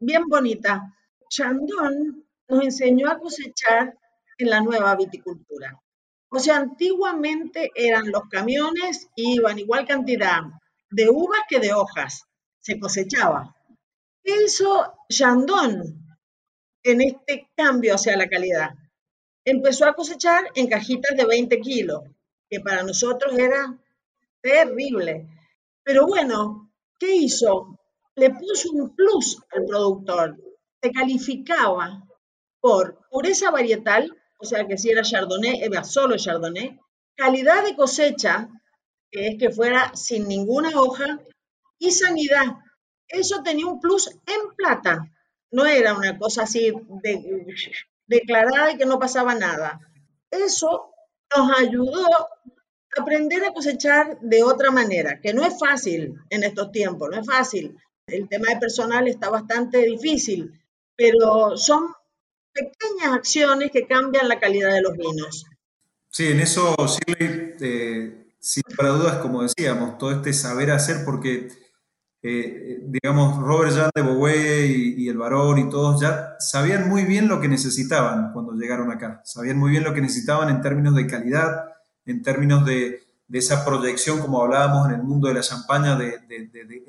bien bonitas. Chandon nos enseñó a cosechar en la nueva viticultura. O sea, antiguamente eran los camiones, iban igual cantidad de uvas que de hojas, se cosechaba. ¿Qué hizo Chandon en este cambio hacia la calidad? Empezó a cosechar en cajitas de 20 kilos, que para nosotros era terrible. Pero bueno, ¿qué hizo? Le puso un plus al productor. Se calificaba por pureza varietal, o sea que si era Chardonnay, era solo Chardonnay, calidad de cosecha, que es que fuera sin ninguna hoja, y sanidad. Eso tenía un plus en plata. No era una cosa así de, declarada y que no pasaba nada. Eso nos ayudó a aprender a cosechar de otra manera, que no es fácil en estos tiempos, no es fácil. El tema de personal está bastante difícil, pero son pequeñas acciones que cambian la calidad de los vinos. Sí, en eso, Shirley, eh, sin para dudas, como decíamos, todo este saber hacer, porque, eh, digamos, Robert Jan de Beauvais y, el varón y todos ya sabían muy bien lo que necesitaban cuando llegaron acá, sabían muy bien lo que necesitaban en términos de calidad, en términos de, de esa proyección, como hablábamos en el mundo de la champaña, de,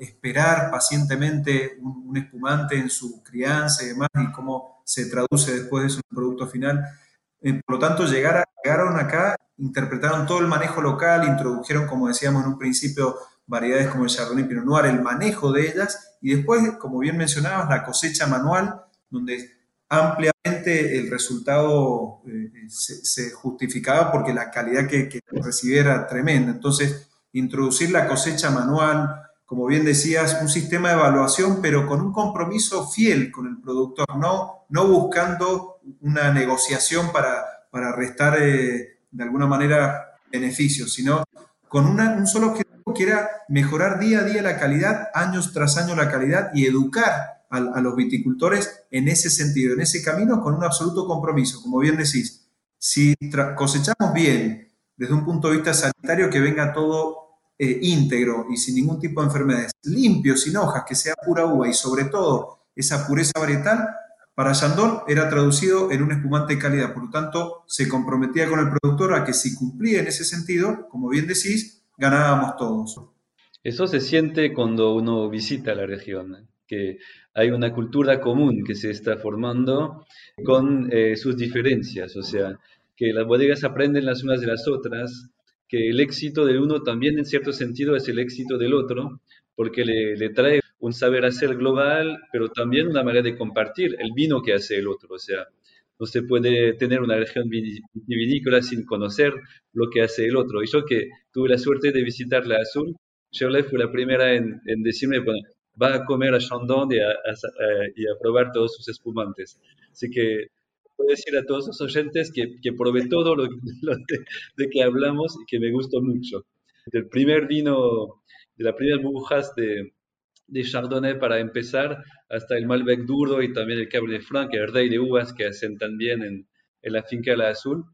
esperar pacientemente un, espumante en su crianza y demás, y cómo se traduce después de su producto final. Eh, por lo tanto, llegar llegaron acá, interpretaron todo el manejo local, introdujeron, como decíamos en un principio, variedades como el Chardonnay Pinot Noir, el manejo de ellas, y después, como bien mencionabas, la cosecha manual, donde ampliamente el resultado eh, se, se, justificaba porque la calidad que, que recibía era tremenda. Entonces, introducir la cosecha manual, como bien decías, un sistema de evaluación, pero con un compromiso fiel con el productor, no, no buscando una negociación para, para restar eh, de alguna manera beneficios, sino con un solo objetivo que era mejorar día a día la calidad, años tras año la calidad y educar a, los viticultores en ese sentido, en ese camino, con un absoluto compromiso. Como bien decís, si cosechamos bien desde un punto de vista sanitario, que venga todo eh, íntegro y sin ningún tipo de enfermedades, limpio, sin hojas, que sea pura uva y sobre todo esa pureza varietal, para Chandon era traducido en un espumante de calidad. Por lo tanto, se comprometía con el productor a que si cumplía en ese sentido, como bien decís, ganábamos todos. Eso se siente cuando uno visita la región, que hay una cultura común que se está formando con eh, sus diferencias, o sea, que las bodegas aprenden las unas de las otras, que el éxito del uno también en cierto sentido es el éxito del otro, porque le, le, trae un saber hacer global, pero también una manera de compartir el vino que hace el otro. O sea, no se puede tener una región vinícola sin conocer lo que hace el otro. Y yo que tuve la suerte de visitar la Azul, Shirley fue la primera en, en decirme, bueno, va a comer a Chandon y a, probar todos sus espumantes. Así que puedo decir a todos los oyentes que, que probé todo lo, lo de, de, que hablamos y que me gustó mucho. Del primer vino, de las primeras burbujas de, de Chardonnay para empezar, hasta el Malbec duro y también el Cabernet Franc, el rey de uvas que hacen también en, en la finca La Azul.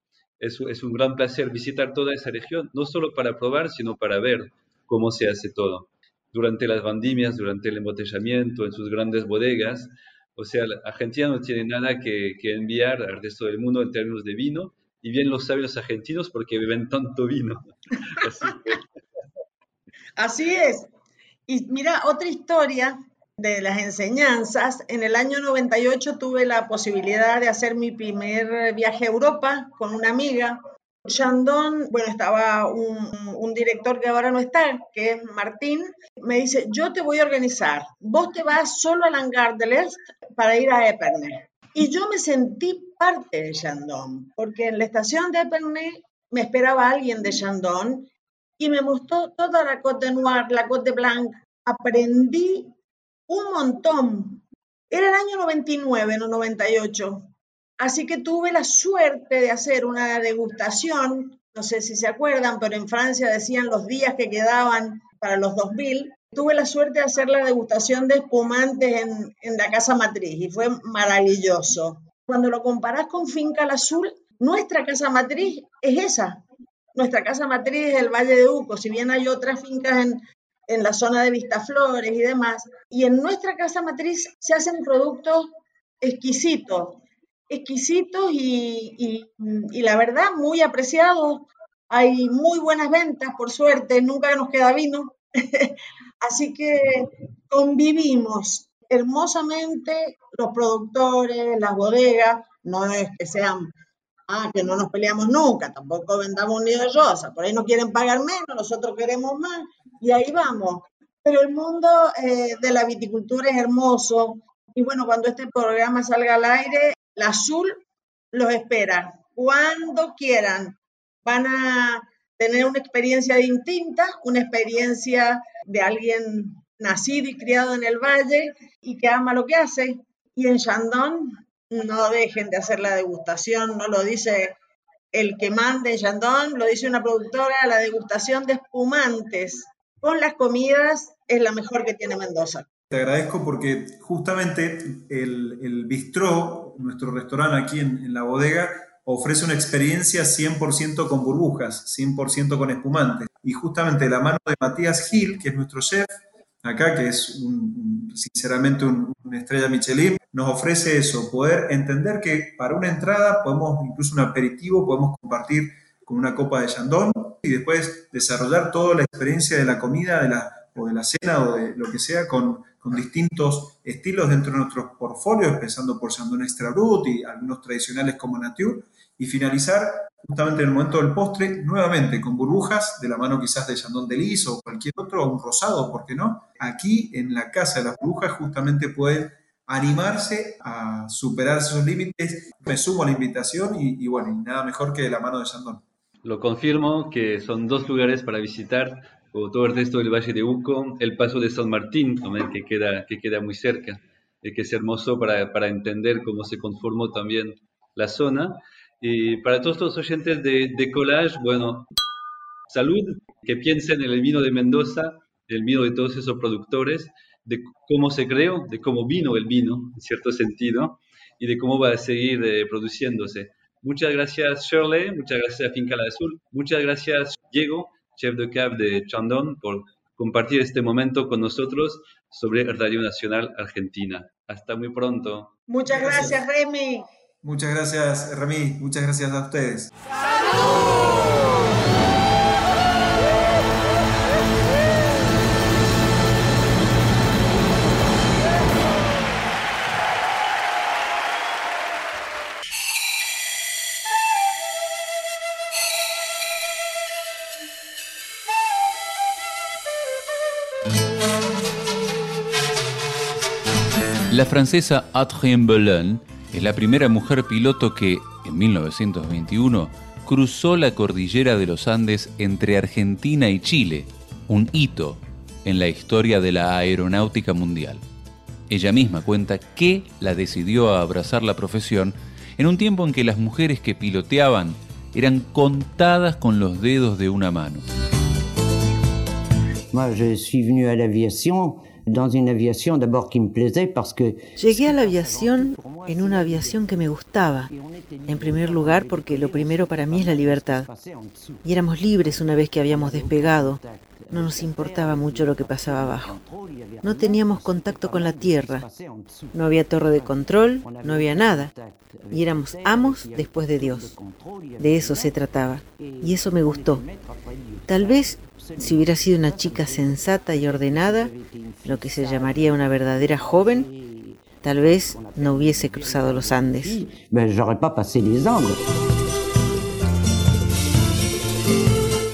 Es, un gran placer visitar toda esa región, no solo para probar, sino para ver cómo se hace todo. Durante las vendimias, durante el embotellamiento, en sus grandes bodegas. O sea, Argentina no tiene nada que, enviar al resto del mundo en términos de vino, y bien lo saben los argentinos porque beben tanto vino. Así es. Y mira, otra historia de las enseñanzas. En el año 98 tuve la posibilidad de hacer mi primer viaje a Europa con una amiga. Chandon, bueno, estaba un, director que ahora no está, que es Martín, me dice, yo te voy a organizar, vos te vas solo al hangar del Est para ir a Epernay. Y yo me sentí parte de Chandon, porque en la estación de Epernay me esperaba alguien de Chandon y me mostró toda la Côte de la Côte de Blanc. Aprendí un montón. Era el año 99, no 98. Así que tuve la suerte de hacer una degustación, no sé si se acuerdan, pero en Francia decían los días que quedaban para los 2000. Tuve la suerte de hacer la degustación de espumantes en, en la casa matriz y fue maravilloso. Cuando lo comparás con Finca al Azul, nuestra casa matriz es esa. Nuestra casa matriz es el Valle de Uco, si bien hay otras fincas en, en la zona de Vistaflores y demás. Y en nuestra casa matriz se hacen productos exquisitos, exquisitos y, y, y, la verdad muy apreciados. Hay muy buenas ventas, por suerte, nunca nos queda vino. Así que convivimos hermosamente los productores, las bodegas, no es que sean Ah, que no nos peleamos nunca, tampoco vendamos un nido de rosa, por ahí no quieren pagar menos, nosotros queremos más, y ahí vamos. Pero el mundo eh, de la viticultura es hermoso, y bueno, cuando este programa salga al aire, la Azul los espera, cuando quieran. Van a tener una experiencia distinta, una experiencia de alguien nacido y criado en el valle y que ama lo que hace. Y en Chandon no dejen de hacer la degustación, no lo dice el que mande Yandón, lo dice una productora, la degustación de espumantes con las comidas es la mejor que tiene Mendoza. Te agradezco porque justamente el, el bistró, nuestro restaurante aquí en, en, la bodega, ofrece una experiencia 100% con burbujas, 100% con espumantes. Y justamente la mano de Matías Gil, que es nuestro chef, acá, que es un, sinceramente un, una estrella Michelin, nos ofrece eso, poder entender que para una entrada podemos, incluso un aperitivo, podemos compartir con una copa de Chandon y después desarrollar toda la experiencia de la comida de la, o de la cena o de lo que sea con, con distintos estilos dentro de nuestros portfolios, empezando por Chandon Extra Brut y algunos tradicionales como Nature, y finalizar justamente en el momento del postre, nuevamente con burbujas, de la mano quizás de Chandon Delis o cualquier otro, o un rosado, ¿por qué no? Aquí en la casa de las burbujas justamente pueden animarse a superar esos límites. Me sumo a la invitación y, y bueno, nada mejor que de la mano de Chandon. Lo confirmo que son dos lugares para visitar, como todo el resto del Valle de Uco, el Paso de San Martín, que, queda, que queda muy cerca, y que es hermoso para, para entender cómo se conformó también la zona. Y para todos los oyentes de, de Collage, bueno, salud, que piensen en el vino de Mendoza, el vino de todos esos productores, de cómo se creó, de cómo vino el vino, en cierto sentido, y de cómo va a seguir eh, produciéndose. Muchas gracias Shirley, muchas gracias Finca La Azul, muchas gracias Diego, chef de cab de Chandon, por compartir este momento con nosotros sobre Radio Nacional Argentina. Hasta muy pronto. Muchas gracias, Remy. Muchas gracias Remy, muchas gracias a ustedes. ¡Salud! La francesa Adrien Belin es la primera mujer piloto que, en 1921, cruzó la cordillera de los Andes entre Argentina y Chile, un hito en la historia de la aeronáutica mundial. Ella misma cuenta que la decidió a abrazar la profesión en un tiempo en que las mujeres que piloteaban eran contadas con los dedos de una mano. Moi, je suis venu à l'aviation Llegué a la aviación en una aviación que me gustaba. En primer lugar porque lo primero para mí es la libertad. Y éramos libres una vez que habíamos despegado. No nos importaba mucho lo que pasaba abajo. No teníamos contacto con la tierra. No había torre de control, no había nada. Y éramos amos después de Dios. De eso se trataba. Y eso me gustó. Tal vez si hubiera sido una chica sensata y ordenada, lo que se llamaría una verdadera joven, tal vez no hubiese cruzado los Andes.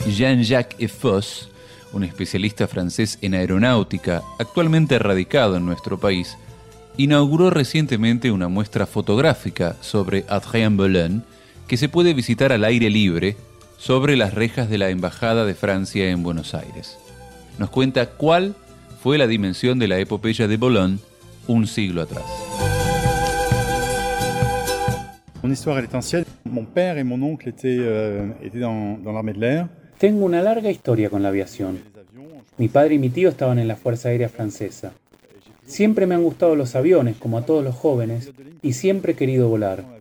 Jean-Jacques Effos, un especialista francés en aeronáutica, actualmente radicado en nuestro país, inauguró recientemente una muestra fotográfica sobre Adrien Belin que se puede visitar al aire libre sobre las rejas de la Embajada de Francia en Buenos Aires. Nos cuenta cuál fue la dimensión de la epopeya de Boulogne un siglo atrás. Mon histoire, elle est ancienne. Mon père et mon oncle étaient, euh, étaient dans, dans l'armée de l'air. Tengo una larga historia con la aviación. Mi padre y mi tío estaban en la Fuerza Aérea Francesa. Siempre me han gustado los aviones, como a todos los jóvenes, y siempre he querido volar.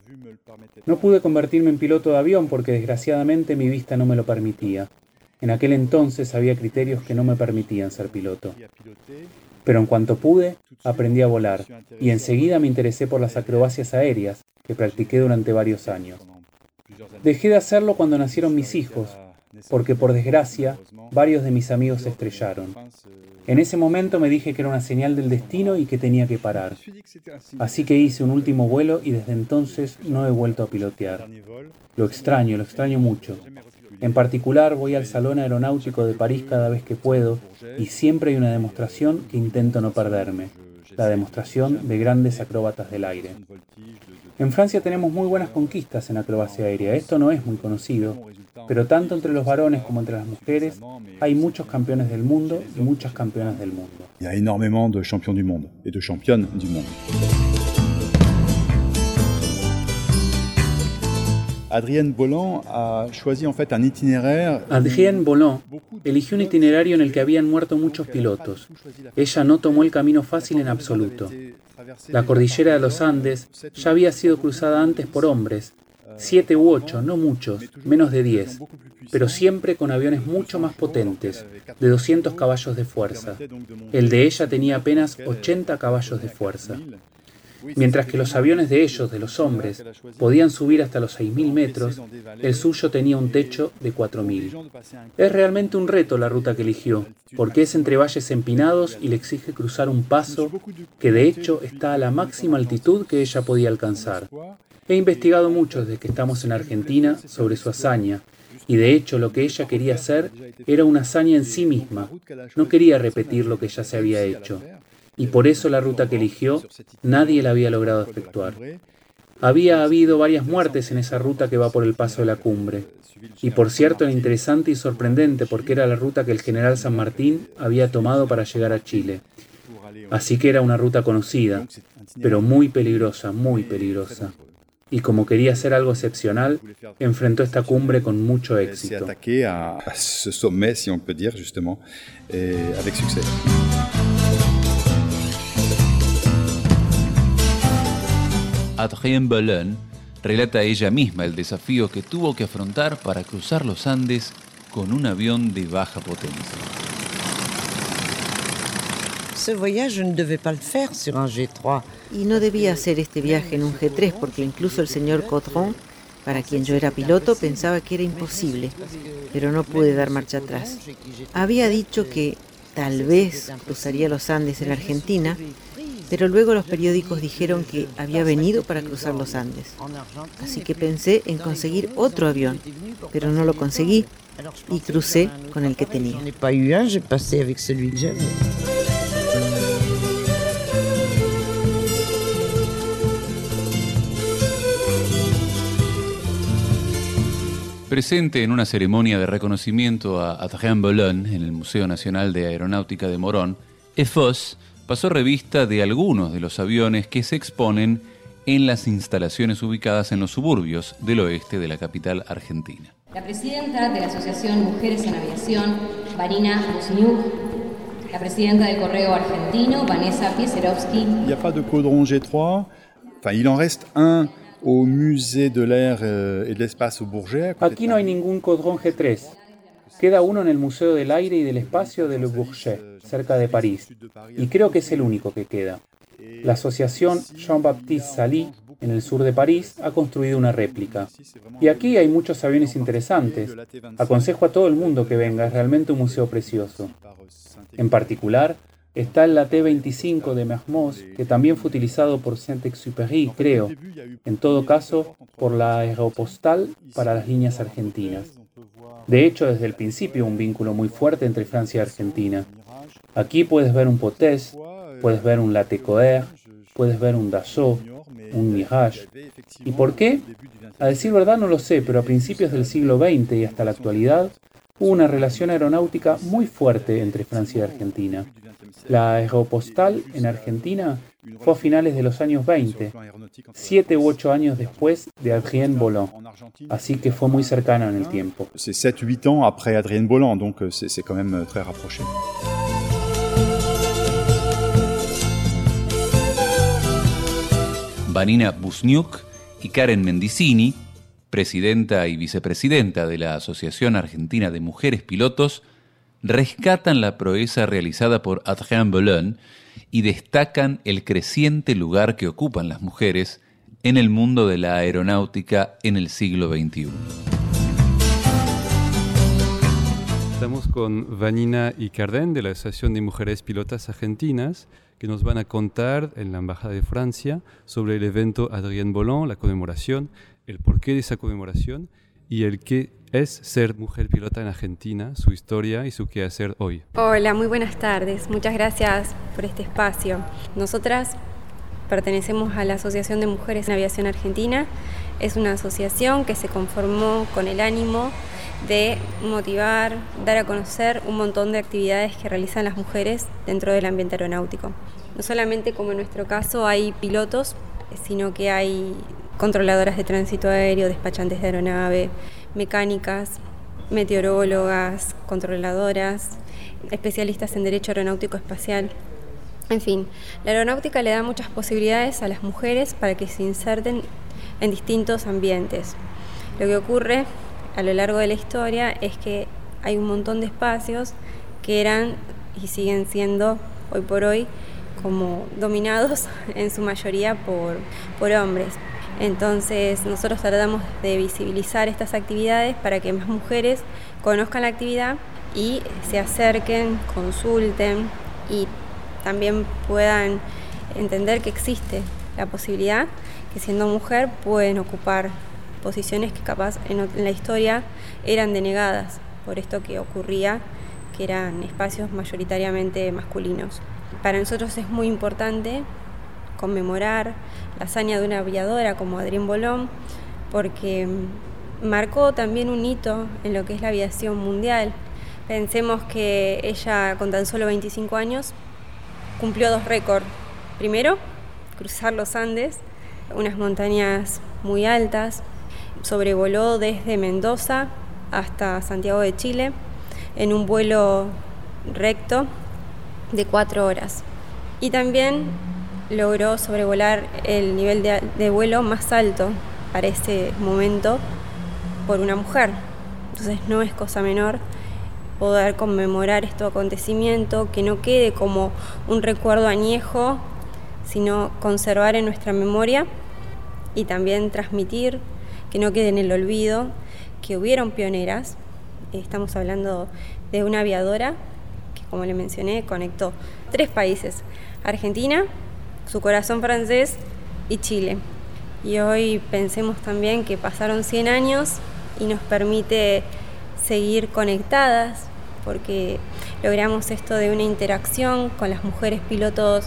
No pude convertirme en piloto de avión porque desgraciadamente mi vista no me lo permitía. En aquel entonces había criterios que no me permitían ser piloto. Pero en cuanto pude, aprendí a volar y enseguida me interesé por las acrobacias aéreas que practiqué durante varios años. Dejé de hacerlo cuando nacieron mis hijos, porque por desgracia varios de mis amigos se estrellaron. En ese momento me dije que era una señal del destino y que tenía que parar. Así que hice un último vuelo y desde entonces no he vuelto a pilotear. Lo extraño, lo extraño mucho. En particular voy al Salón Aeronáutico de París cada vez que puedo y siempre hay una demostración que intento no perderme, la demostración de grandes acróbatas del aire. En Francia tenemos muy buenas conquistas en acrobacia aérea, esto no es muy conocido, pero tanto entre los varones como entre las mujeres hay muchos campeones del mundo y muchas campeonas del mundo. Il y a énormément de champions du monde et de championnes du monde. Adrienne Bolland a choisi en fait un itinéraire. Adrienne Bolland eligió un itinerario en el que habían muerto muchos pilotos. Ella no tomó el camino fácil en absoluto. La cordillera de los Andes ya había sido cruzada antes por hombres, siete u ocho, no muchos, menos de diez, pero siempre con aviones mucho más potentes, de 200 caballos de fuerza. El de ella tenía apenas 80 caballos de fuerza. Mientras que los aviones de ellos, de los hombres, podían subir hasta los 6.000 metros, el suyo tenía un techo de 4.000. Es realmente un reto la ruta que eligió, porque es entre valles empinados y le exige cruzar un paso que de hecho está a la máxima altitud que ella podía alcanzar. He investigado mucho desde que estamos en Argentina sobre su hazaña, y de hecho lo que ella quería hacer era una hazaña en sí misma. No quería repetir lo que ya se había hecho. Y por eso la ruta que eligió nadie la había logrado efectuar. Había habido varias muertes en esa ruta que va por el paso de la cumbre. Y por cierto era interesante y sorprendente porque era la ruta que el general San Martín había tomado para llegar a Chile. Así que era una ruta conocida, pero muy peligrosa, muy peligrosa. Y como quería hacer algo excepcional, enfrentó esta cumbre con mucho s'est éxito. succès. Adrien Belin relata ella misma el desafío que tuvo que afrontar para cruzar los Andes con un avión de baja potencia. Ce voyage, je ne devais pas le faire sur un G3. Y no debía hacer este viaje en un G3 porque incluso el señor Cotron, para quien yo era piloto, pensaba que era imposible, pero no pude dar marcha atrás. Había dicho que tal vez cruzaría los Andes en Argentina, pero luego los periódicos dijeron que había venido para cruzar los Andes. Así que pensé en conseguir otro avión, pero no lo conseguí y crucé con el que tenía. Presente en una ceremonia de reconocimiento a Adrien Belin en el Museo Nacional de Aeronáutica de Morón, EFOS pasó revista de algunos de los aviones que se exponen en las instalaciones ubicadas en los suburbios del oeste de la capital argentina. La presidenta de la Asociación Mujeres en Aviación, Marina Busniuk, la presidenta del Correo Argentino, Vanessa Pieserovsky. Il n'y a pas de caudron G3. Enfin, il en reste un au musée de l'air euh, et de l'espace au Bourget. Aquí no hay ningún codrón G3. Queda uno en el Museo del Aire y del Espacio de Le Bourget, cerca de París. Y creo que es el único que queda. La asociación Jean-Baptiste Sally, en el sur de París, ha construido una réplica. Y aquí hay muchos aviones interesantes. Aconsejo a todo el mundo que venga, es realmente un museo precioso. En particular, está el la T-25 de Mermoz, que también fue utilizado por Saint-Exupéry, creo. En todo caso, por la Aeropostal para las líneas argentinas. De hecho, desde el principio un vínculo muy fuerte entre Francia y Argentina. Aquí puedes ver un Potés, puedes ver un Latécoère, puedes ver un Dassault, un Mirage. ¿Y por qué? A decir verdad no lo sé, pero a principios del siglo XX y hasta la actualidad hubo una relación aeronáutica muy fuerte entre Francia y Argentina. La aeropostal en Argentina fue a finales de los años 20, siete u ocho años después de Adrien Bolland, así que fue muy cercana en el tiempo. C'est 7-8 ans après Adrienne Bolland, donc euh, c'est c'est quand même euh, très rapproché. Vanina Busniuk y Karen Mendicini, presidenta y vicepresidenta de la Asociación Argentina de Mujeres Pilotos, rescatan la proeza realizada por Adrien Bolland y destacan el creciente lugar que ocupan las mujeres en el mundo de la aeronáutica en el siglo XXI. Estamos con Vanina y Carden de la Asociación de Mujeres Pilotas Argentinas que nos van a contar en la Embajada de Francia sobre el evento Adrien Bolland, la conmemoración, el porqué de esa conmemoración y el qué es ser mujer pilota en Argentina, su historia y su quehacer hoy. Hola, muy buenas tardes. Muchas gracias por este espacio. Nosotras pertenecemos a la Asociación de Mujeres en Aviación Argentina. Es una asociación que se conformó con el ánimo de motivar, dar a conocer un montón de actividades que realizan las mujeres dentro del ambiente aeronáutico. No solamente como en nuestro caso hay pilotos, sino que hay controladoras de tránsito aéreo, despachantes de aeronave, mecánicas, meteorólogas, controladoras, especialistas en derecho aeronáutico espacial. En fin, la aeronáutica le da muchas posibilidades a las mujeres para que se inserten en distintos ambientes. Lo que ocurre a lo largo de la historia es que hay un montón de espacios que eran y siguen siendo hoy por hoy como dominados en su mayoría por, por hombres. Entonces nosotros tratamos de visibilizar estas actividades para que más mujeres conozcan la actividad y se acerquen, consulten y también puedan entender que existe la posibilidad que siendo mujer pueden ocupar posiciones que capaz en, la historia eran denegadas por esto que ocurría, que eran espacios mayoritariamente masculinos. Para nosotros es muy importante conmemorar la hazaña de una aviadora como Adrien Bolón, porque marcó también un hito en lo que es la aviación mundial. Pensemos que ella con tan solo 25 años cumplió dos récords. Primero, cruzar los Andes, unas montañas muy altas, sobrevoló desde Mendoza hasta Santiago de Chile en un vuelo recto de cuatro horas. Y también logró sobrevolar el nivel de, vuelo más alto para ese momento por una mujer. Entonces no es cosa menor poder conmemorar este acontecimiento, que no quede como un recuerdo añejo, sino conservar en nuestra memoria y también transmitir, que no quede en el olvido, que hubieron pioneras. Estamos hablando de una aviadora que, como le mencioné, conectó tres países, Argentina, su corazón francés y Chile. Y hoy pensemos también que pasaron 100 años y nos permite seguir conectadas porque logramos esto de una interacción con las mujeres pilotos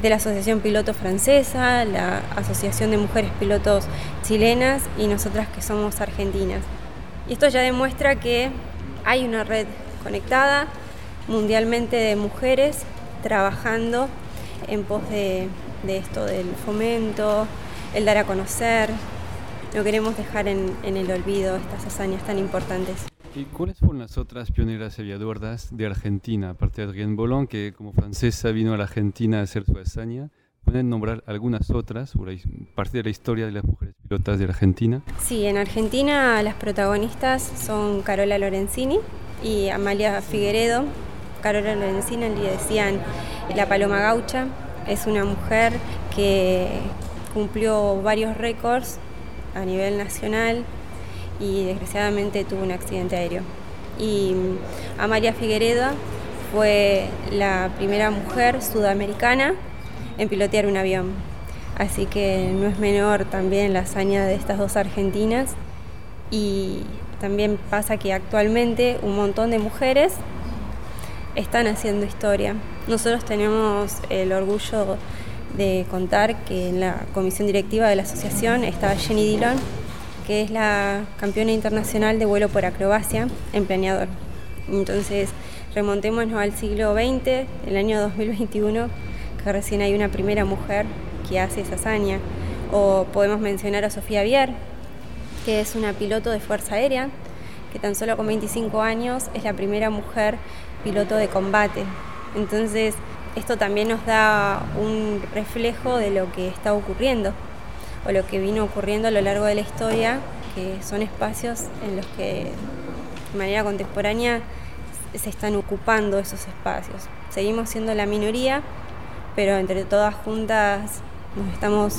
de la Asociación Piloto Francesa, la Asociación de Mujeres Pilotos Chilenas y nosotras que somos argentinas. Y esto ya demuestra que hay una red conectada mundialmente de mujeres trabajando en pos de, de, esto del fomento, el dar a conocer. No queremos dejar en, en el olvido estas hazañas tan importantes. ¿Y cuáles fueron las otras pioneras aviadoras de Argentina, aparte de Adrienne Bolón, que como francesa vino a la Argentina a hacer su hazaña? ¿Pueden nombrar algunas otras, parte de la historia de las mujeres pilotas de Argentina? Sí, en Argentina las protagonistas son Carola Lorenzini y Amalia Figueredo. Carola Lorenzini le decían la Paloma Gaucha, es una mujer que cumplió varios récords a nivel nacional y desgraciadamente tuvo un accidente aéreo. Y Amalia Figueredo fue la primera mujer sudamericana en pilotear un avión. Así que no es menor también la hazaña de estas dos argentinas. Y también pasa que actualmente un montón de mujeres están haciendo historia. Nosotros tenemos el orgullo de contar que en la comisión directiva de la asociación está Jenny Dillon, que es la campeona internacional de vuelo por acrobacia en planeador. Entonces, remontémonos al siglo XX, el año 2021, que recién hay una primera mujer que hace esa hazaña. O podemos mencionar a Sofía Vier, que es una piloto de Fuerza Aérea, que tan solo con 25 años es la primera mujer piloto de combate. Entonces, esto también nos da un reflejo de lo que está ocurriendo o lo que vino ocurriendo a lo largo de la historia, que son espacios en los que de manera contemporánea se están ocupando esos espacios. Seguimos siendo la minoría, pero entre todas juntas nos estamos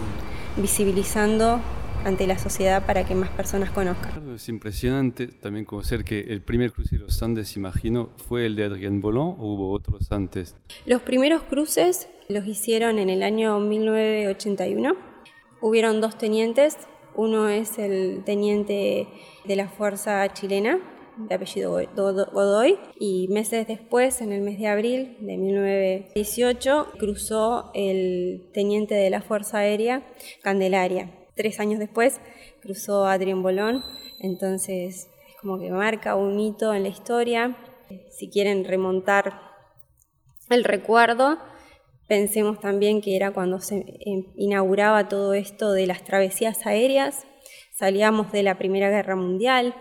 visibilizando ante la sociedad para que más personas conozcan. Es impresionante también conocer que el primer cruce de los Andes, imagino, fue el de Adrien Bolon o hubo otros antes. Los primeros cruces los hicieron en el año 1981. Hubieron dos tenientes. Uno es el teniente de la Fuerza Chilena, de apellido Godoy, y meses después, en el mes de abril de 1918, cruzó el teniente de la Fuerza Aérea, Candelaria. Tres años después cruzó Adrien Bolón, entonces es como que marca un hito en la historia. Si quieren remontar el recuerdo, pensemos también que era cuando se inauguraba todo esto de las travesías aéreas, salíamos de la Primera Guerra Mundial,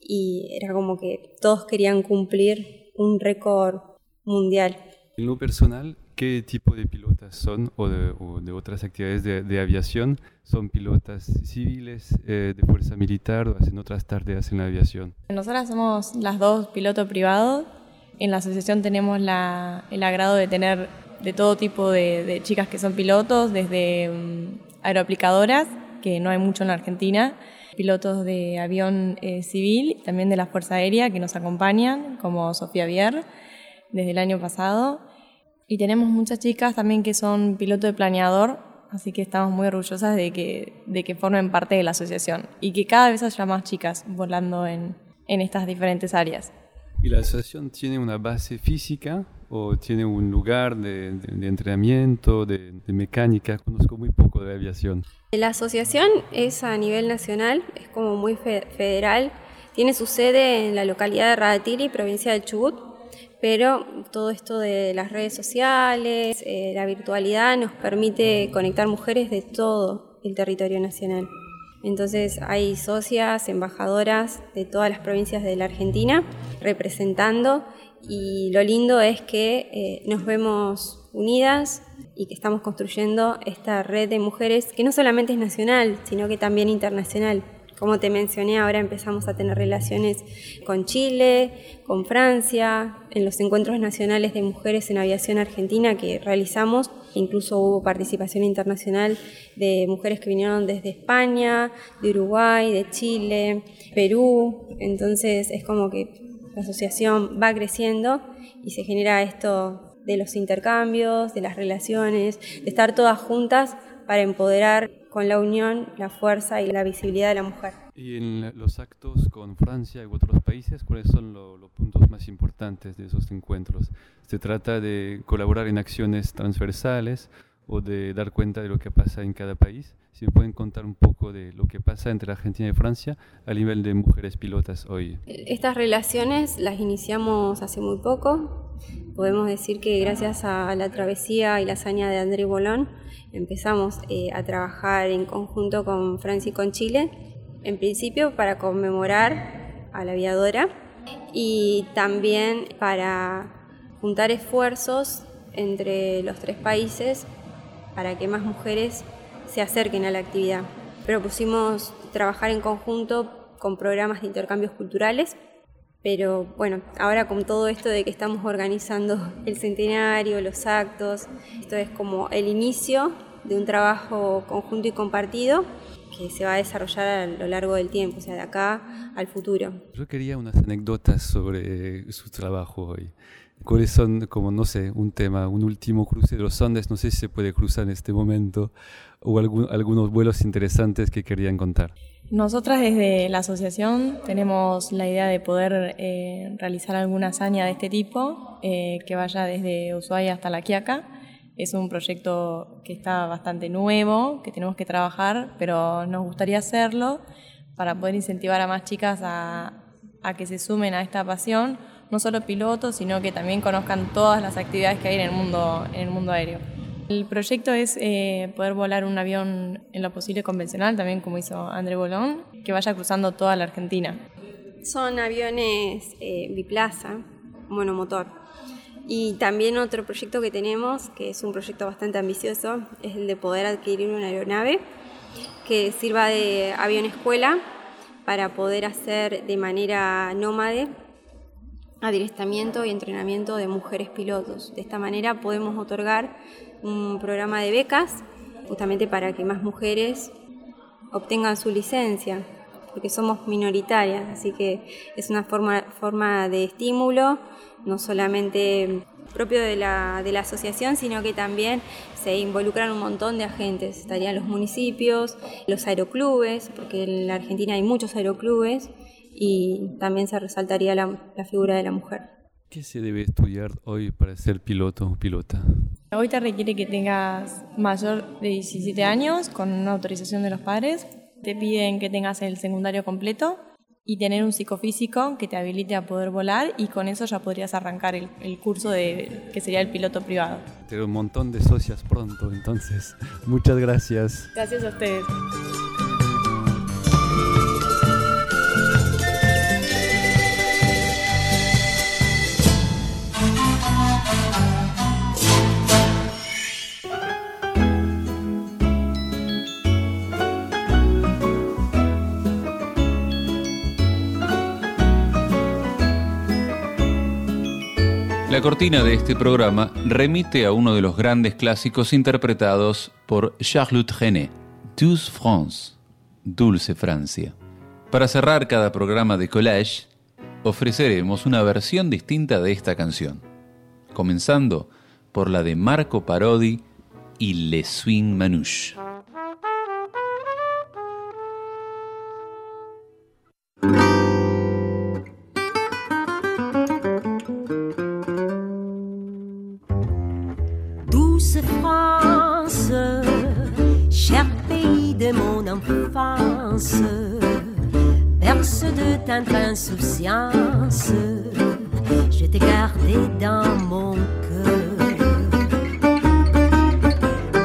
y era como que todos querían cumplir un récord mundial. En lo personal, ¿qué tipo de pilotas son o de, otras actividades de, aviación? ¿Son pilotas civiles, eh, de fuerza militar o hacen otras tareas en la aviación? Nosotras somos las dos pilotos privados. En la asociación tenemos el agrado de tener de todo tipo de, chicas que son pilotos, desde um, aeroaplicadoras, que no hay mucho en la Argentina, pilotos de avión eh, civil, también de la Fuerza Aérea que nos acompañan, como Sofía Vier, desde el año pasado. Y tenemos muchas chicas también que son pilotos de planeador, así que estamos muy orgullosas de que, de que formen parte de la asociación y que cada vez haya más chicas volando en, en estas diferentes áreas. ¿Y la asociación tiene una base física o tiene un lugar de, entrenamiento, de, mecánica? Conozco muy poco de aviación. La asociación es a nivel nacional, es como muy federal. Tiene su sede en la localidad de Radatili, provincia de Chubut, pero todo esto de las redes sociales, eh, la virtualidad nos permite conectar mujeres de todo el territorio nacional. Entonces hay socias, embajadoras de todas las provincias de la Argentina representando y lo lindo es que eh, nos vemos unidas y que estamos construyendo esta red de mujeres que no solamente es nacional, sino que también internacional. Como te mencioné, ahora empezamos a tener relaciones con Chile, con Francia, en los encuentros nacionales de mujeres en aviación argentina que realizamos. Incluso hubo participación internacional de mujeres que vinieron desde España, de Uruguay, de Chile, Perú. Entonces es como que la asociación va creciendo y se genera esto de los intercambios, de las relaciones, de estar todas juntas para empoderar con la unión la fuerza y la visibilidad de la mujer. Y en los actos con Francia y otros países, ¿cuáles son los puntos más importantes de esos encuentros? ¿Se trata de colaborar en acciones transversales o de dar cuenta de lo que pasa en cada país? Si me pueden contar un poco de lo que pasa entre Argentina y Francia a nivel de mujeres pilotas hoy. Estas relaciones las iniciamos hace muy poco. Podemos decir que gracias a la travesía y la hazaña de André Bolón empezamos eh, a trabajar en conjunto con Francia y con Chile, en principio para conmemorar a la aviadora y también para juntar esfuerzos entre los tres países para que más mujeres se acerquen a la actividad. Propusimos trabajar en conjunto con programas de intercambios culturales, pero bueno, ahora con todo esto de que estamos organizando el centenario, los actos, esto es como el inicio de un trabajo conjunto y compartido que se va a desarrollar a lo largo del tiempo, o sea, de acá al futuro. Yo quería unas anécdotas sobre su trabajo hoy. ¿Cuáles son, como no sé, un tema, un último cruce de los Andes? No sé si se puede cruzar en este momento, o algún, algunos vuelos interesantes que querían contar. Nosotras desde la asociación tenemos la idea de poder eh, realizar alguna hazaña de este tipo eh, que vaya desde Ushuaia hasta La Quiaca. Es un proyecto que está bastante nuevo, que tenemos que trabajar, pero nos gustaría hacerlo para poder incentivar a más chicas a, a que se sumen a esta pasión, no solo pilotos, sino que también conozcan todas las actividades que hay en el mundo, en el mundo aéreo. El proyecto es eh, poder volar un avión en lo posible convencional, también como hizo André Bolón, que vaya cruzando toda la Argentina. Son aviones eh, biplaza, monomotor. Y también otro proyecto que tenemos, que es un proyecto bastante ambicioso, es el de poder adquirir una aeronave que sirva de avión escuela para poder hacer de manera nómade adiestramiento y entrenamiento de mujeres pilotos. De esta manera podemos otorgar un programa de becas justamente para que más mujeres obtengan su licencia, porque somos minoritarias, así que es una forma, forma de estímulo, no solamente propio de la, de la asociación, sino que también se involucran un montón de agentes. Estarían los municipios, los aeroclubes, porque en la Argentina hay muchos aeroclubes, y también se resaltaría la, la figura de la mujer. ¿Qué se debe estudiar hoy para ser piloto o pilota? Hoy te requiere que tengas mayor de 17 años con una autorización de los padres. Te piden que tengas el secundario completo y tener un psicofísico que te habilite a poder volar y con eso ya podrías arrancar el, el curso de que sería el piloto privado. Tengo un montón de socias pronto, entonces muchas gracias. Gracias a ustedes. La cortina de este programa remite a uno de los grandes clásicos interpretados por Charlotte René, Douce France, Dulce Francia. Para cerrar cada programa de collage, ofreceremos una versión distinta de esta canción, comenzando por la de Marco Parodi y Le Swing Manouche. Je t'ai gardé dans mon cœur.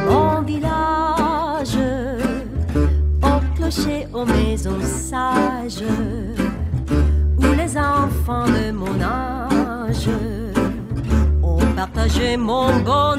Mon village, au clocher, aux maisons sages, où les enfants de mon âge ont partagé mon bonheur.